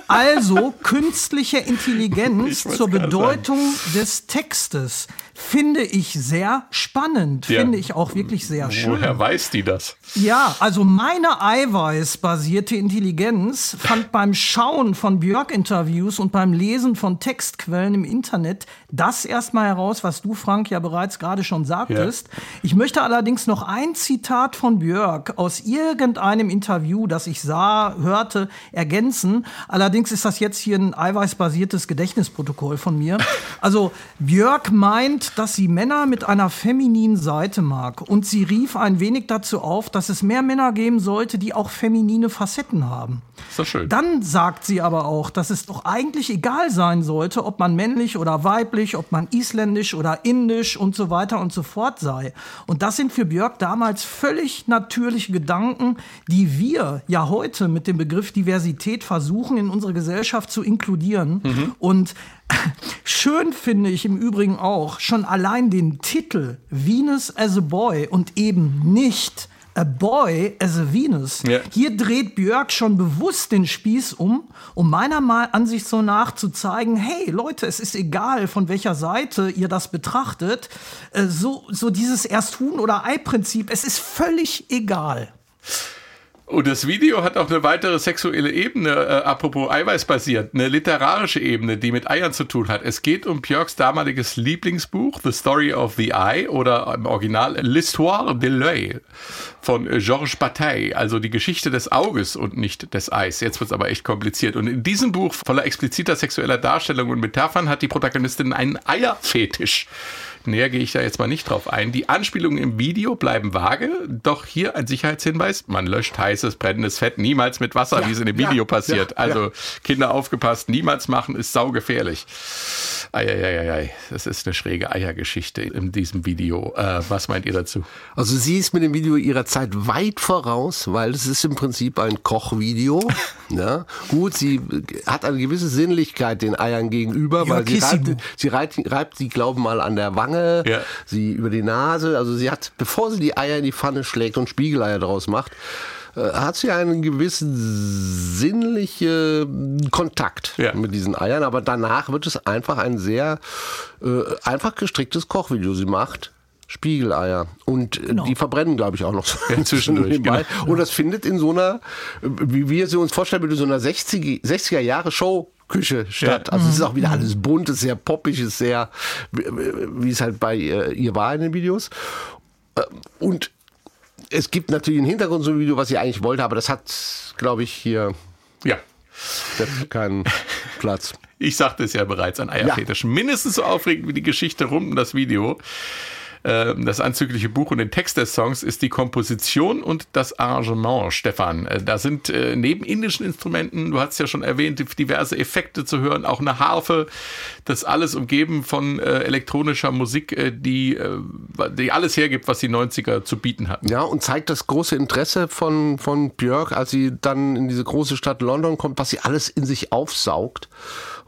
Also künstliche Intelligenz zur Bedeutung des Textes. Finde ich sehr spannend, Ja. finde ich auch wirklich sehr schön. Woher weiß die das? Ja, also meine eiweißbasierte Intelligenz fand beim Schauen von Björk-Interviews und beim Lesen von Textquellen im Internet das erstmal heraus, was du, Frank, ja bereits gerade schon sagtest. Ich möchte allerdings noch ein Zitat von Björk aus irgendeinem Interview, das ich sah, hörte, ergänzen. Allerdings ist das jetzt hier ein eiweißbasiertes Gedächtnisprotokoll von mir. Also Björk meint, dass sie Männer mit einer femininen Seite mag und sie rief ein wenig dazu auf, dass es mehr Männer geben sollte, die auch feminine Facetten haben. Ist doch schön. Dann sagt sie aber auch, dass es doch eigentlich egal sein sollte, ob man männlich oder weiblich, ob man isländisch oder indisch und so weiter und so fort sei. Und das sind für Björk damals völlig natürliche Gedanken, die wir ja heute mit dem Begriff Diversität versuchen, in unsere Gesellschaft zu inkludieren. Und schön finde ich im Übrigen auch schon allein den Titel Venus as a Boy und eben nicht A Boy as a Venus. Ja. Hier dreht Björk schon bewusst den Spieß um, um meiner Ansicht so nach zu zeigen, hey Leute, es ist egal, von welcher Seite ihr das betrachtet. Äh, So, so dieses erst Huhn oder Ei-Prinzip, es ist völlig egal. Und das Video hat auch eine weitere sexuelle Ebene, äh, apropos Eiweiß-basiert, eine literarische Ebene, die mit Eiern zu tun hat. Es geht um Björks damaliges Lieblingsbuch, The Story of the Eye, oder im Original L'Histoire de l'œil von Georges Bataille, also die Geschichte des Auges und nicht des Eis. Jetzt wird's aber echt kompliziert. Und in diesem Buch voller expliziter sexueller Darstellungen und Metaphern hat die Protagonistin einen Eierfetisch. Näher gehe ich da jetzt mal nicht drauf ein. Die Anspielungen im Video bleiben vage, doch hier ein Sicherheitshinweis. Man löscht heißes, brennendes Fett niemals mit Wasser, wie es in dem Video passiert. also Kinder aufgepasst, niemals machen, ist saugefährlich. Eieieiei, das ist eine schräge Eiergeschichte in diesem Video. Äh, was meint ihr dazu? Also sie ist mit dem Video ihrer Zeit weit voraus, weil es ist im Prinzip ein Kochvideo. ja. Gut, sie hat eine gewisse Sinnlichkeit den Eiern gegenüber, weil sie reibt, sie reibt, reibt die glauben mal an der Wange, Ja. sie über die Nase. Also sie hat, bevor sie die Eier in die Pfanne schlägt und Spiegeleier draus macht, äh, hat sie einen gewissen sinnlichen Kontakt Ja. mit diesen Eiern, aber danach wird es einfach ein sehr äh, einfach gestricktes Kochvideo. Sie macht Spiegeleier und äh, die verbrennen, glaube ich, auch noch so zwischendurch, nebenbei. genau. Und das findet in so einer, äh, wie wir sie uns vorstellen, in so einer 60, 60er Jahre Show Küche statt. Also es ist auch wieder alles bunt, es ist sehr poppig, es ist sehr, wie- es halt bei äh, ihr war in den Videos. Äh, Und es gibt natürlich einen Hintergrund so ein Video, was sie eigentlich wollte, aber das hat, glaube ich, hier Ja. keinen Platz. Ich sagte es ja bereits, ein Eierfetisch. Mindestens so aufregend wie die Geschichte rund um das Video. Ähm, Das anzügliche Buch und den Text des Songs ist die Komposition und das Arrangement, Stefan. Äh, Da sind äh, neben indischen Instrumenten, du hast ja schon erwähnt, diverse Effekte zu hören, auch eine Harfe. Das alles umgeben von äh, elektronischer Musik, die, die alles hergibt, was die 90er zu bieten hatten. Ja, und zeigt das große Interesse von, von Björk, als sie dann in diese große Stadt London kommt, was sie alles in sich aufsaugt.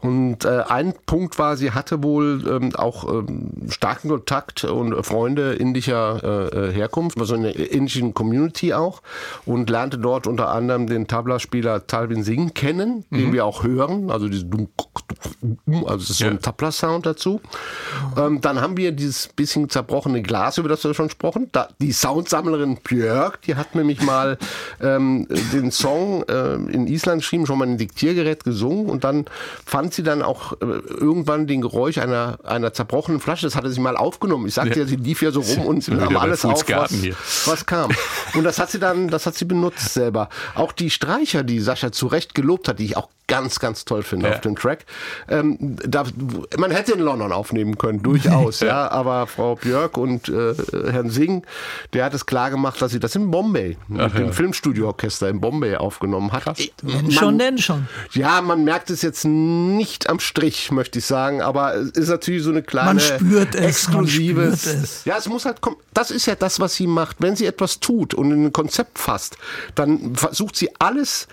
Und äh, ein Punkt war, sie hatte wohl ähm, auch ähm, starken Kontakt und äh, Freunde indischer äh, äh, Herkunft, also in der indischen Community auch und lernte dort unter anderem den Tabla-Spieler Talvin Singh kennen, den wir auch hören, also diese Dum- also es ist so Ja. ein Tabla-Sound dazu. Ähm, dann haben wir dieses bisschen zerbrochene Glas, über das wir schon gesprochen. Da, die Soundsammlerin Björk, die hat nämlich mal ähm, den Song äh, in Island geschrieben, schon mal ein Diktiergerät gesungen und dann fand sie dann auch äh, irgendwann den Geräusch einer, einer zerbrochenen Flasche. Das hatte sie mal aufgenommen. Ich sagte ja, sie lief ja so rum und nahm alles auf, was, was kam. Und das hat sie dann, das hat sie benutzt selber. Auch die Streicher, die Sascha zu Recht gelobt hat, die ich auch ganz, ganz toll finde Ja. auf dem Track. Ähm, da, man hätte in London aufnehmen können, durchaus, ja. Aber Frau Björk und äh, Herrn Singh, der hat es klar gemacht, dass sie das in Bombay, mit dem Filmstudioorchester in Bombay aufgenommen hat. Ich- Denn schon, denn schon. ja, man merkt es jetzt nicht am Strich, möchte ich sagen, aber es ist natürlich so eine kleine Man spürt es, man exklusive. spürt es. Ja, es muss halt kommen. Das ist ja das, was sie macht. Wenn sie etwas tut und in ein Konzept fasst, dann versucht sie alles.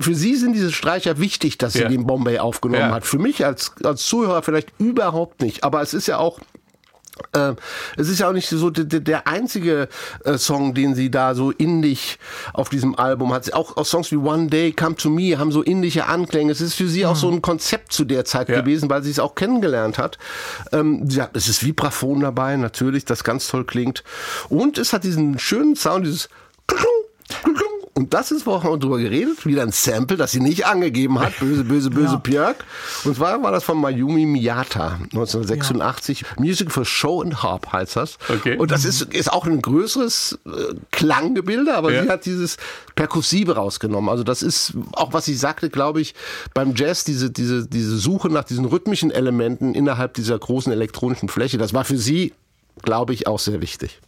Für sie sind diese Streicher wichtig, dass sie Ja. den Bombay aufgenommen Ja. hat. Für mich als, als Zuhörer vielleicht überhaupt nicht. Aber es ist ja auch äh, es ist ja auch nicht so der, einzige äh, Song, den sie da so indig auf diesem Album hat. Auch, auch Songs wie One Day, Come to Me haben so indische Anklänge. Es ist für sie auch so ein Konzept zu der Zeit Ja. gewesen, weil sie es auch kennengelernt hat. Ähm, ja, es ist Vibraphon dabei, natürlich, das ganz toll klingt. Und es hat diesen schönen Sound, dieses und das ist, wo wir drüber geredet, wieder ein Sample, das sie nicht angegeben hat, böse, böse, böse Ja. Björk. Und zwar war das von Mayumi Miyata, 1986. Music for Show and Harp heißt das. Okay. Und das ist, ist auch ein größeres äh, Klanggebilde, aber Ja. sie hat dieses Perkussive rausgenommen. Also das ist auch, was sie sagte, glaube ich, beim Jazz, diese, diese, diese Suche nach diesen rhythmischen Elementen innerhalb dieser großen elektronischen Fläche, das war für sie, glaube ich, auch sehr wichtig.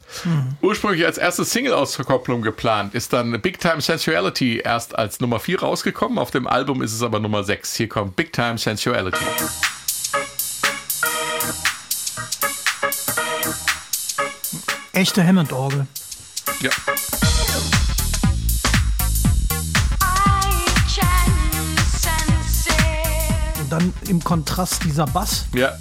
Ursprünglich als erste Single-Auskopplung geplant, ist dann Big Time Sensuality erst als Nummer 4 rausgekommen. Auf dem Album ist es aber Nummer 6. Hier kommt Big Time Sensuality. Echte Hammond-Orgel. Ja. Und dann im Kontrast dieser Bass. Ja.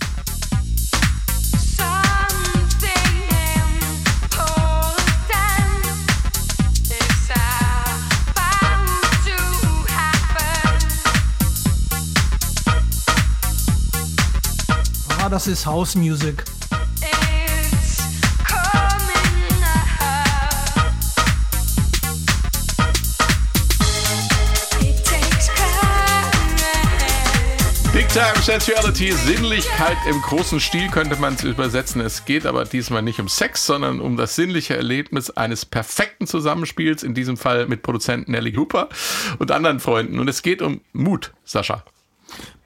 Das ist House Music. Big Time Sensuality, Sinnlichkeit im großen Stil könnte man es übersetzen. Es geht aber diesmal nicht um Sex, sondern um das sinnliche Erlebnis eines perfekten Zusammenspiels, in diesem Fall mit Produzenten Nelly Hooper und anderen Freunden. Und es geht um Mut, Sascha.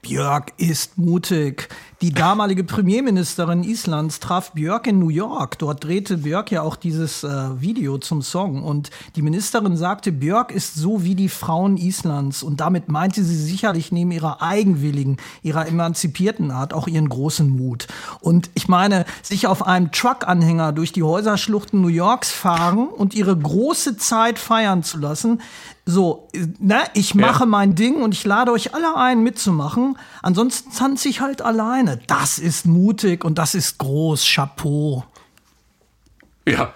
Björk ist mutig. Die damalige Premierministerin Islands traf Björk in New York. Dort drehte Björk ja auch dieses äh, Video zum Song. Und die Ministerin sagte, Björk ist so wie die Frauen Islands. Und damit meinte sie sicherlich neben ihrer eigenwilligen, ihrer emanzipierten Art auch ihren großen Mut. Und ich meine, sich auf einem Truck-Anhänger durch die Häuserschluchten New Yorks fahren und ihre große Zeit feiern zu lassen, so, ne, ich mache mein Ding und ich lade euch alle ein, mitzumachen. Ansonsten tanze ich halt alleine. Das ist mutig und das ist groß. Chapeau. Ja,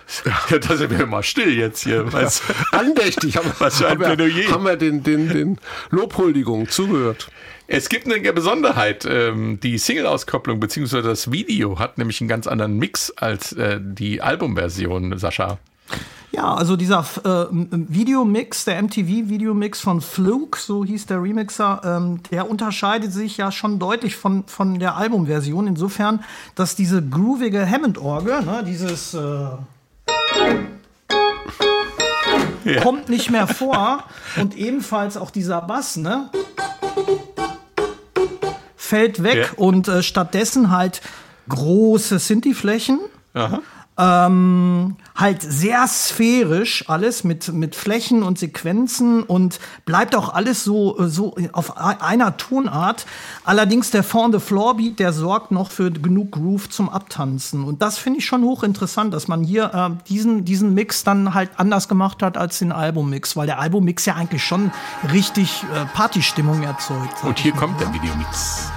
ja da sind wir mal still jetzt hier. Du. Andächtig haben, Was für ein haben wir, Plädoyer. haben wir den, den, den Lobhuldigungen zugehört. Es gibt eine Besonderheit. Ähm, die Single-Auskopplung bzw. das Video hat nämlich einen ganz anderen Mix als äh, die Albumversion, Sascha. Ja, also dieser äh, Videomix, der MTV-Videomix von Fluke, so hieß der Remixer, ähm, der unterscheidet sich ja schon deutlich von, von der Albumversion. Insofern, dass diese groovige Hammond-Orgel, ne, dieses äh, kommt nicht mehr vor und ebenfalls auch dieser Bass, ne? Fällt weg Ja. und äh, stattdessen halt große Sinti-Flächen Aha. Ähm, halt sehr sphärisch alles mit, mit Flächen und Sequenzen und bleibt auch alles so, so auf einer Tonart. Allerdings der Fond de Floor Beat, der sorgt noch für genug Groove zum Abtanzen. Und das finde ich schon hochinteressant, dass man hier äh, diesen, diesen Mix dann halt anders gemacht hat als den Albummix, weil der Albummix ja eigentlich schon richtig äh, Partystimmung erzeugt. Und hier mal. kommt der Videomix.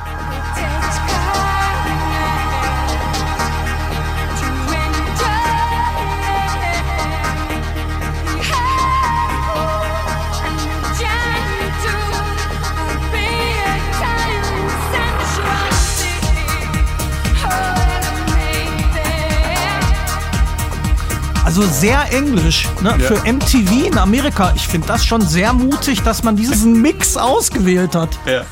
Also sehr englisch, ne? Ja. Für MTV in Amerika. Ich finde das schon sehr mutig, dass man diesen Mix ausgewählt hat. Ja.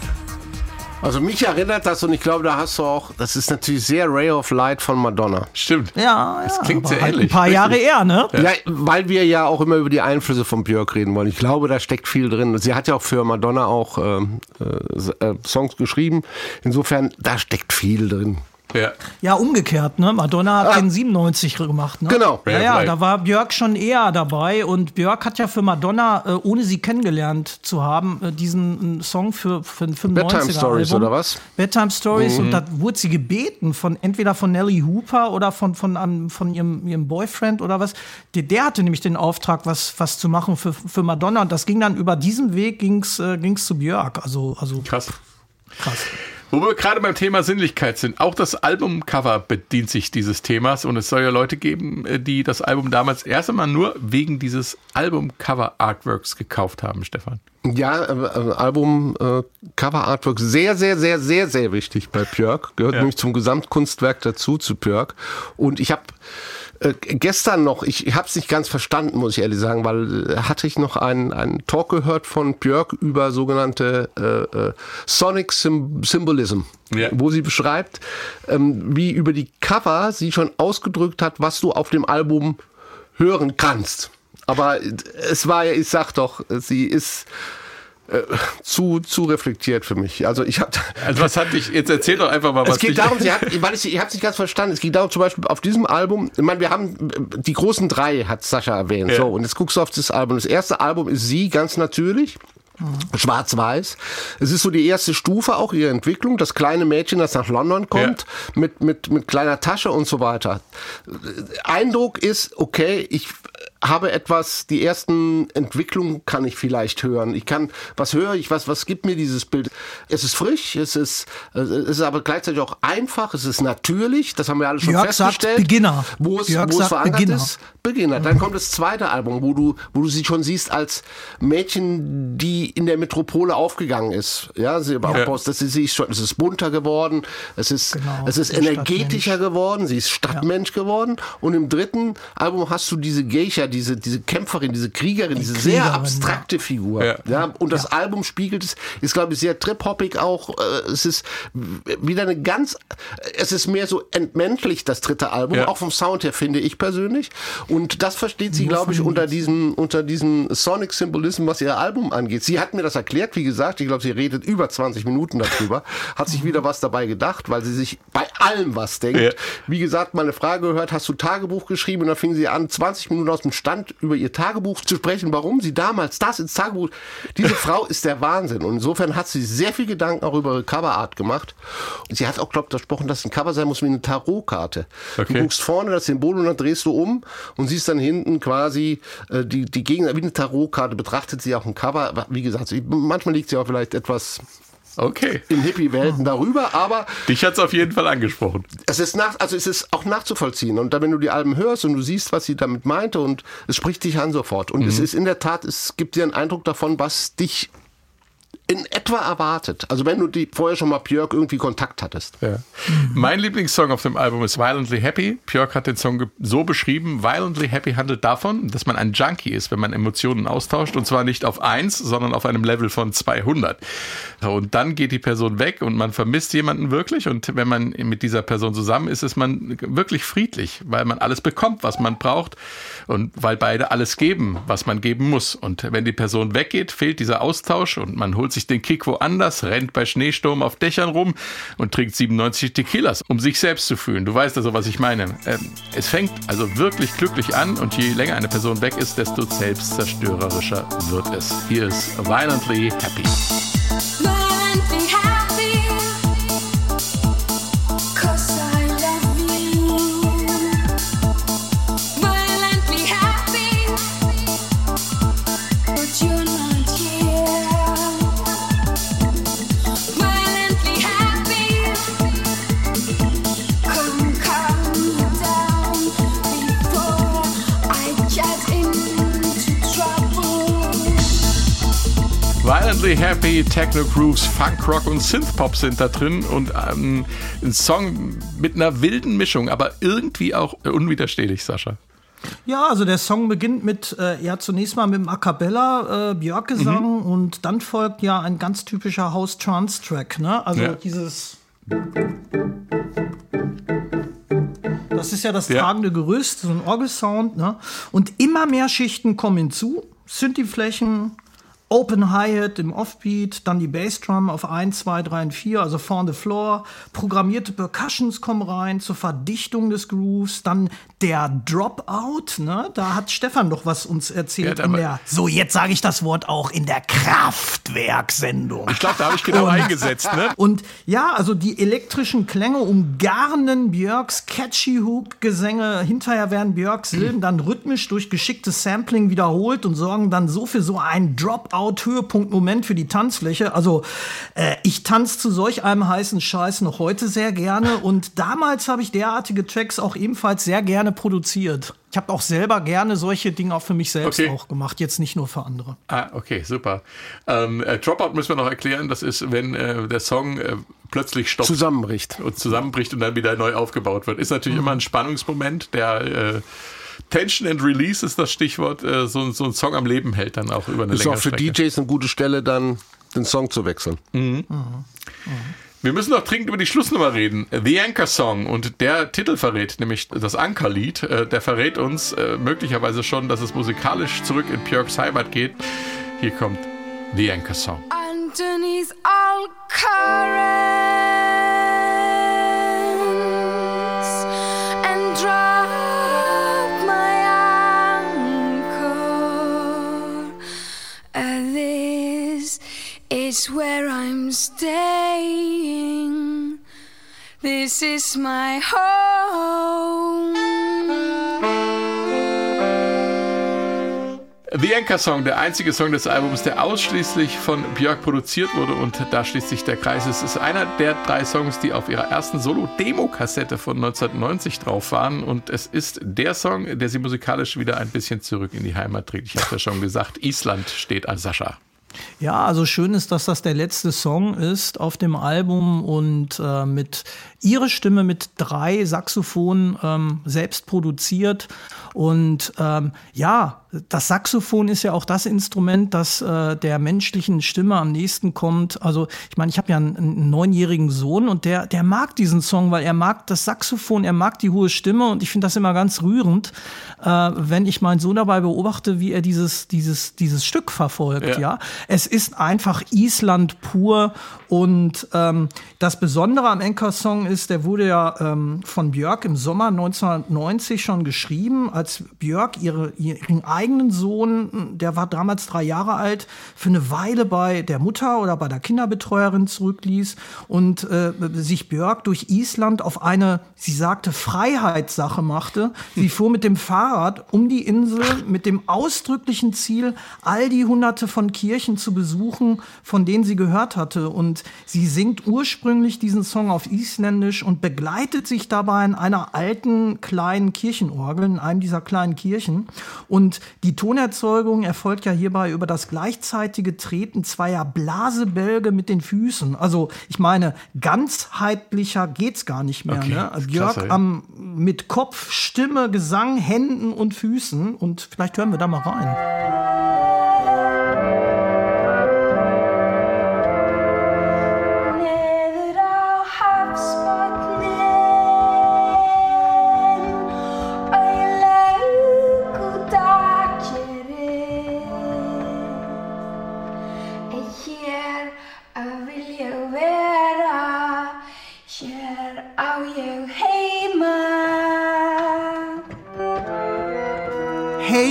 Also mich erinnert das und ich glaube, da hast du auch, das ist natürlich sehr Ray of Light von Madonna. Stimmt. Ja, Das ja, klingt aber sehr halt ähnlich. Ein paar Jahre Richtig. eher, ne? Ja. weil wir ja auch immer über die Einflüsse von Björk reden wollen. Ich glaube, da steckt viel drin. Sie hat ja auch für Madonna auch ähm, äh, äh, Songs geschrieben. Insofern, da steckt viel drin. Ja. Ja, umgekehrt, ne? Madonna hat Ah. den 97 gemacht, ne? Genau. Ja, Ja, da war Björk schon eher dabei und Björk hat ja für Madonna, äh, ohne sie kennengelernt zu haben, äh, diesen äh, Song für, für ein 95er Bedtime Stories Album. oder was? Bedtime Stories und da wurde sie gebeten von entweder von Nelly Hooper oder von, von, einem, von ihrem, ihrem Boyfriend oder was. Der, der hatte nämlich den Auftrag, was, was zu machen für, für Madonna und das ging dann über diesen Weg ging's, äh, ging's zu Björk. Also, also Krass. krass. Wo wir gerade beim Thema Sinnlichkeit sind, auch das Albumcover bedient sich dieses Themas und es soll ja Leute geben, äh, die das Album damals erst einmal nur wegen dieses Albumcover-Artworks gekauft haben, Stefan. Ja, äh, äh, Album äh, Cover Artwork sehr, sehr, sehr, sehr, sehr wichtig bei Björk. Gehört Ja. nämlich zum Gesamtkunstwerk dazu zu Björk. Und ich habe äh, gestern noch, ich habe es nicht ganz verstanden, muss ich ehrlich sagen, weil äh, hatte ich noch einen, einen Talk gehört von Björk über sogenannte äh, äh, Sonic Sym Symbolism, Ja. wo sie beschreibt, ähm, wie über die Cover sie schon ausgedrückt hat, was du auf dem Album hören kannst. Aber es war ja, ich sag doch, sie ist äh, zu, zu reflektiert für mich. Also ich habe Also was hat dich, jetzt erzähl doch einfach mal, was es geht darum, sie hat, weil ich, ich habe es nicht ganz verstanden. Es geht darum, zum Beispiel auf diesem Album, ich meine, wir haben die großen drei, hat Sascha erwähnt. Ja. So, und jetzt guckst du auf das Album. Das erste Album ist sie, ganz natürlich. Schwarz-Weiß. Es ist so die erste Stufe auch ihrer Entwicklung. Das kleine Mädchen, das nach London kommt, mit, mit, mit kleiner Tasche und so weiter. Eindruck ist, okay, ich habe etwas, die ersten Entwicklungen kann ich vielleicht hören. Ich kann, was höre ich, was, was gibt mir dieses Bild? Es ist frisch, es ist, es ist aber gleichzeitig auch einfach, es ist natürlich, das haben wir alle schon Jörg sagt festgestellt. Beginner. Wo es, Jörg wo es sagt verankert Beginner. ist. Beginner. Dann kommt das zweite Album, wo du, wo du sie schon siehst als Mädchen, die in der Metropole aufgegangen ist. Ja, sie aufbaust, das ist, sie ist schon, es ist bunter geworden, es ist, Genau, es ist energetischer geworden, sie ist Stadtmensch geworden. Und im dritten Album hast du diese Geisha, diese, diese Kämpferin, diese Kriegerin, diese sehr Kriegerin, abstrakte Figur. Ja. Ja. und das Album spiegelt es, ist glaube ich sehr trip-hoppig auch. Äh, Es ist wieder eine ganz, es ist mehr so entmenschlicht, das dritte Album, Ja. auch vom Sound her finde ich persönlich. Und das versteht sie, glaube ich, unter diesem, unter diesem Sonic Symbolism, was ihr Album angeht. Sie hat mir das erklärt, wie gesagt, ich glaube, sie redet über 20 Minuten darüber, hat sich wieder was dabei gedacht, weil sie sich bei allem was denkt. Ja. Wie gesagt, meine Frage gehört, hast du Tagebuch geschrieben? Und dann fing sie an, 20 Minuten aus dem Stand über ihr Tagebuch zu sprechen, warum sie damals das ins Tagebuch. Diese Frau ist der Wahnsinn. Und insofern hat sie sehr viel Gedanken auch über ihre Coverart gemacht. Und sie hat auch, glaube ich, versprochen, dass ein Cover sein muss wie eine Tarotkarte. Okay. Du guckst vorne das Symbol und dann drehst du um und siehst dann hinten quasi äh, die, die Gegner, wie eine Tarotkarte betrachtet sie auch ein Cover. Wie gesagt, sie, manchmal liegt sie auch vielleicht etwas okay. in Hippie-Welten darüber, aber Dich hat's auf jeden Fall angesprochen. es ist nach, also es ist auch nachzuvollziehen. Und dann, wenn du die Alben hörst und du siehst, was sie damit meinte, und es spricht dich an sofort. Und es ist in der Tat, es gibt dir einen Eindruck davon, was dich in etwa erwartet. Also wenn du die vorher schon mal Björk irgendwie Kontakt hattest. Ja. Mein Lieblingssong auf dem Album ist Violently Happy. Björk hat den Song so beschrieben. Violently Happy handelt davon, dass man ein Junkie ist, wenn man Emotionen austauscht. Und zwar nicht auf 1, sondern auf einem Level von 200. Und dann geht die Person weg und man vermisst jemanden wirklich. Und wenn man mit dieser Person zusammen ist, ist man wirklich friedlich, weil man alles bekommt, was man braucht. Und weil beide alles geben, was man geben muss. Und wenn die Person weggeht, fehlt dieser Austausch und man holt sich den Kick woanders, rennt bei Schneesturm auf Dächern rum und trinkt 97 Tequilas, um sich selbst zu fühlen. Du weißt also, was ich meine. Ähm, es fängt also wirklich glücklich an und je länger eine Person weg ist, desto selbstzerstörerischer wird es. Hier ist Violently Happy. Violently Happy, Techno Grooves, Funk Rock und Synthpop sind da drin und ähm, ein Song mit einer wilden Mischung, aber irgendwie auch unwiderstehlich, Sascha. Ja, also der Song beginnt mit, äh, ja, zunächst mal mit dem A Cappella, äh, Björk-Gesang Mhm. und dann folgt ja ein ganz typischer House-Trance-Track, ne? Also Ja. dieses. Das ist ja das Ja. tragende Gerüst, so ein Orgelsound, ne? Und immer mehr Schichten kommen hinzu. Synthi-Flächen, Open Hi-Hat im Offbeat, dann die Bassdrum auf 1, 2, 3 und 4, also vorne the floor. Programmierte Percussions kommen rein zur Verdichtung des Grooves. Dann der Dropout, ne? Da hat Stefan doch was uns erzählt Ja, in der, so jetzt sage ich das Wort auch, in der Kraftwerk-Sendung. Ich glaube, da habe ich genau eingesetzt, ne? Und ja, also die elektrischen Klänge umgarnen Björks catchy Hook-Gesänge. Hinterher werden Björks Silben dann rhythmisch durch geschicktes Sampling wiederholt und sorgen dann so für so einen Dropout-Höhepunkt-Moment für die Tanzfläche. Also äh, ich tanze zu solch einem heißen Scheiß noch heute sehr gerne und damals habe ich derartige Tracks auch ebenfalls sehr gerne produziert. Ich habe auch selber gerne solche Dinge auch für mich selbst Okay. auch gemacht, jetzt nicht nur für andere. Ah, okay, super. Ähm, äh, Dropout müssen wir noch erklären. Das ist, wenn äh, der Song äh, plötzlich stoppt Zusammenbricht. und zusammenbricht und dann wieder neu aufgebaut wird. Ist natürlich Mhm. immer ein Spannungsmoment, der äh, Tension and Release ist das Stichwort, äh, so, so ein Song am Leben hält dann auch über eine Ist längere auch für Strecke. DJs eine gute Stelle, dann den Song zu wechseln. Wir müssen noch dringend über die Schlussnummer reden. The Anchor Song und der Titel verrät, nämlich das Ankerlied, äh, der verrät uns äh, möglicherweise schon, dass es musikalisch zurück in Björks Heimat geht. Hier kommt The Anchor Song. underneath all currents is where I'm staying. This is my home. The Anchor Song, der einzige Song des Albums, der ausschließlich von Björk produziert wurde und da schließt sich der Kreis. Es ist einer der drei Songs, die auf ihrer ersten Solo-Demo-Kassette von 1990 drauf waren und es ist der Song, der sie musikalisch wieder ein bisschen zurück in die Heimat trägt. Ich habe ja schon gesagt, Island steht an Sascha. Ja, also schön ist, dass das der letzte Song ist auf dem Album und äh, mit ihre Stimme mit drei Saxophonen ähm, selbst produziert. Und ähm, ja, das Saxophon ist ja auch das Instrument, das äh, der menschlichen Stimme am nächsten kommt. Also ich meine, ich habe ja einen, einen neunjährigen Sohn und der, der mag diesen Song, weil er mag das Saxophon, er mag die hohe Stimme und ich finde das immer ganz rührend, äh, wenn ich meinen Sohn dabei beobachte, wie er dieses, dieses, dieses Stück verfolgt. Ja. Ja. Es ist einfach Island pur und ähm, das Besondere am Anchor-Song ist, der wurde ja ähm, von Björk im Sommer 1990 schon geschrieben, als Björk ihre, ihren eigenen Sohn, der war damals drei Jahre alt, für eine Weile bei der Mutter oder bei der Kinderbetreuerin zurückließ und äh, sich Björk durch Island auf eine, sie sagte, Freiheitssache machte. Sie fuhr mit dem Fahrrad um die Insel mit dem ausdrücklichen Ziel, all die hunderte von Kirchen zu besuchen, von denen sie gehört hatte. Und sie singt ursprünglich diesen Song auf Isländisch und begleitet sich dabei in einer alten kleinen Kirchenorgel, in einem dieser kleinen Kirchen. Und die Tonerzeugung erfolgt ja hierbei über das gleichzeitige Treten zweier Blasebälge mit den Füßen. Also ich meine, ganzheitlicher geht's gar nicht mehr. Okay, ne? Björk klasse, am, mit Kopf, Stimme, Gesang, Händen und Füßen. Und vielleicht hören wir da mal rein.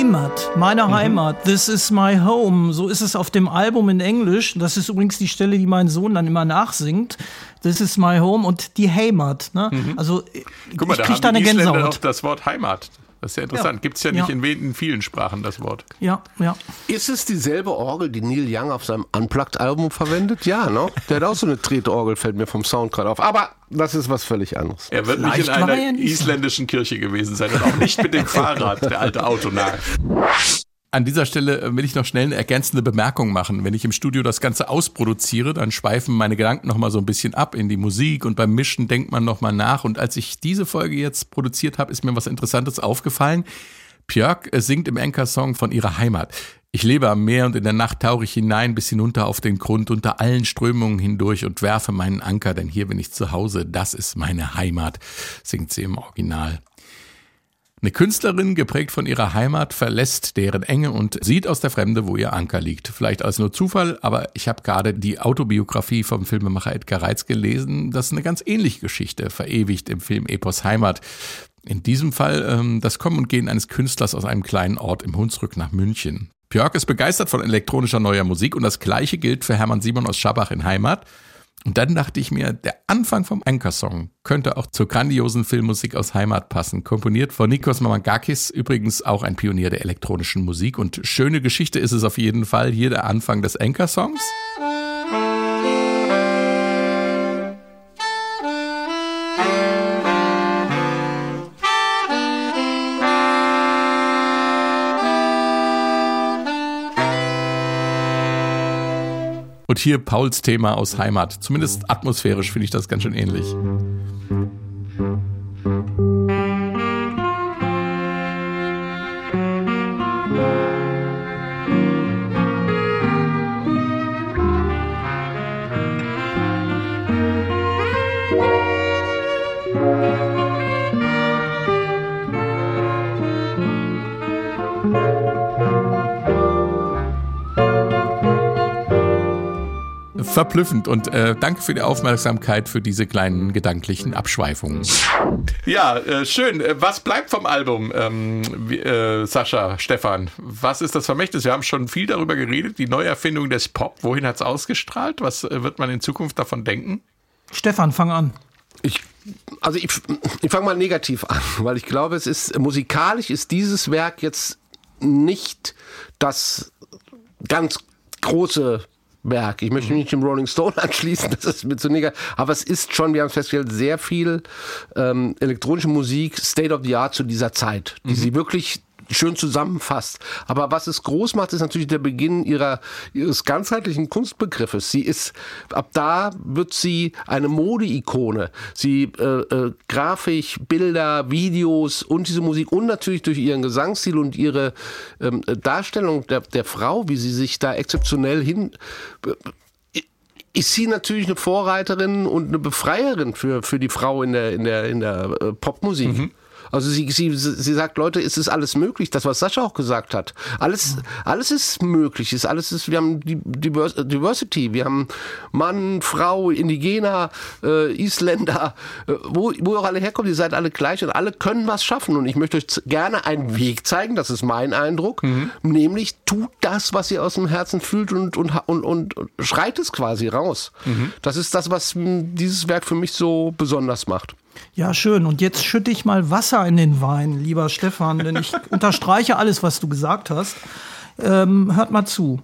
Heimat, meine Heimat, this is my home. So ist es auf dem Album in Englisch. Das ist übrigens die Stelle, die mein Sohn dann immer nachsingt. This is my home und die Heimat. Ne? Also Guck mal, ich da krieg haben da eine Isländer auch Gänsehaut. das Wort Heimat. Das ist ja interessant. Ja. Gibt es ja nicht Ja. in, in vielen Sprachen das Wort. Ja, ja. Ist es dieselbe Orgel, die Neil Young auf seinem Unplugged-Album verwendet? Ja, ne? Der hat auch so eine Tretorgel, fällt mir vom Sound gerade auf. Aber das ist was völlig anderes. Er wird nicht Vielleicht in einer ja in Island. isländischen Kirche gewesen sein und auch nicht mit dem Fahrrad, der alte Autonah. An dieser Stelle äh, will ich noch schnell eine ergänzende Bemerkung machen. Wenn ich im Studio das Ganze ausproduziere, dann schweifen meine Gedanken noch mal so ein bisschen ab in die Musik und beim Mischen denkt man noch mal nach. Und als ich diese Folge jetzt produziert habe, ist mir was Interessantes aufgefallen. Björk äh, singt im Anchor-Song von ihrer Heimat. Ich lebe am Meer und in der Nacht tauche ich hinein bis hinunter auf den Grund unter allen Strömungen hindurch und werfe meinen Anker, denn hier bin ich zu Hause. Das ist meine Heimat, singt sie im Original. Eine Künstlerin, geprägt von ihrer Heimat, verlässt deren Enge und sieht aus der Fremde, wo ihr Anker liegt. Vielleicht als nur Zufall, aber ich habe gerade die Autobiografie vom Filmemacher Edgar Reitz gelesen. Das ist eine ganz ähnliche Geschichte, verewigt im Film Epos Heimat. In diesem Fall ähm, das Kommen und Gehen eines Künstlers aus einem kleinen Ort im Hunsrück nach München. Björk ist begeistert von elektronischer neuer Musik und das gleiche gilt für Hermann Simon aus Schabach in Heimat. Und dann dachte ich mir, der Anfang vom Anchor-Song könnte auch zur grandiosen Filmmusik aus Heimat passen. Komponiert von Nikos Mamagakis, übrigens auch ein Pionier der elektronischen Musik. Und schöne Geschichte ist es auf jeden Fall. Hier der Anfang des Anchor-Songs. Hier Pauls Thema aus Heimat. Zumindest atmosphärisch finde ich das ganz schön ähnlich. Verblüffend und äh, danke für die Aufmerksamkeit für diese kleinen gedanklichen Abschweifungen. Ja, äh, schön. Äh, Was bleibt vom Album, ähm, wie, äh, Sascha, Stefan? Was ist das Vermächtnis? Wir haben schon viel darüber geredet, die Neuerfindung des Pop. Wohin hat es ausgestrahlt? Was äh, wird man in Zukunft davon denken? Stefan, fang an. Ich, also ich, ich fange mal negativ an, weil ich glaube, es ist musikalisch ist dieses Werk jetzt nicht das ganz große Werk. Ich möchte mich nicht dem Rolling Stone anschließen, das ist mir zu negativ. Aber es ist schon, wir haben festgestellt, sehr viel ähm, elektronische Musik, State of the Art zu dieser Zeit, die sie wirklich schön zusammenfasst. Aber was es groß macht, ist natürlich der Beginn ihrer, ihres ganzheitlichen Kunstbegriffes. Sie ist, ab da wird sie eine Modeikone. Sie äh, äh, Grafik, Bilder, Videos und diese Musik und natürlich durch ihren Gesangsstil und ihre ähm, Darstellung der, der Frau, wie sie sich da exzeptionell hin ist sie natürlich eine Vorreiterin und eine Befreierin für, für die Frau in der, in der, in der äh, Popmusik. Also sie, sie, sie sagt, Leute, es ist alles möglich, das, was Sascha auch gesagt hat. Alles, alles ist möglich, ist alles ist, wir haben Diversity, wir haben Mann, Frau, Indigener, äh, Isländer, äh, wo, wo ihr auch alle herkommt, ihr seid alle gleich und alle können was schaffen. Und ich möchte euch gerne einen Weg zeigen, das ist mein Eindruck, nämlich tut das, was ihr aus dem Herzen fühlt und, und, und, und, schreit es quasi raus. Das ist das, was mh, dieses Werk für mich so besonders macht. Ja, schön. Und jetzt schütte ich mal Wasser in den Wein, lieber Stefan, denn ich unterstreiche alles, was du gesagt hast. Ähm, hört mal zu.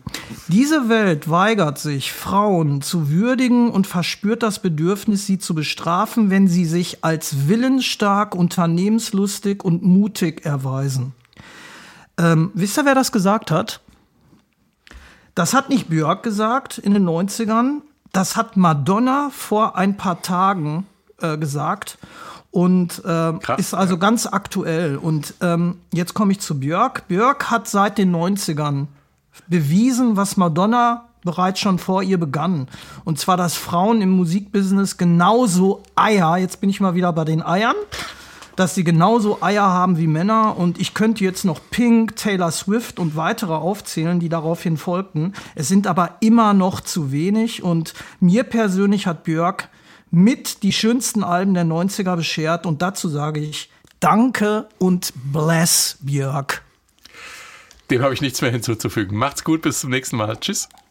Diese Welt weigert sich, Frauen zu würdigen und verspürt das Bedürfnis, sie zu bestrafen, wenn sie sich als willensstark, unternehmenslustig und mutig erweisen. Ähm, wisst ihr, wer das gesagt hat? Das hat nicht Björk gesagt in den 90ern. Das hat Madonna vor ein paar Tagen äh, gesagt. Und äh, Krass, ist also ganz aktuell. Und ähm, jetzt komme ich zu Björk. Björk hat seit den 90ern bewiesen, was Madonna bereits schon vor ihr begann. Und zwar, dass Frauen im Musikbusiness genauso Eier, jetzt bin ich mal wieder bei den Eiern, dass sie genauso Eier haben wie Männer. Und ich könnte jetzt noch Pink, Taylor Swift und weitere aufzählen, die daraufhin folgten. Es sind aber immer noch zu wenig. Und mir persönlich hat Björk mit die schönsten Alben der 90er beschert. Und dazu sage ich Danke und bless Björk. Dem habe ich nichts mehr hinzuzufügen. Macht's gut, bis zum nächsten Mal. Tschüss.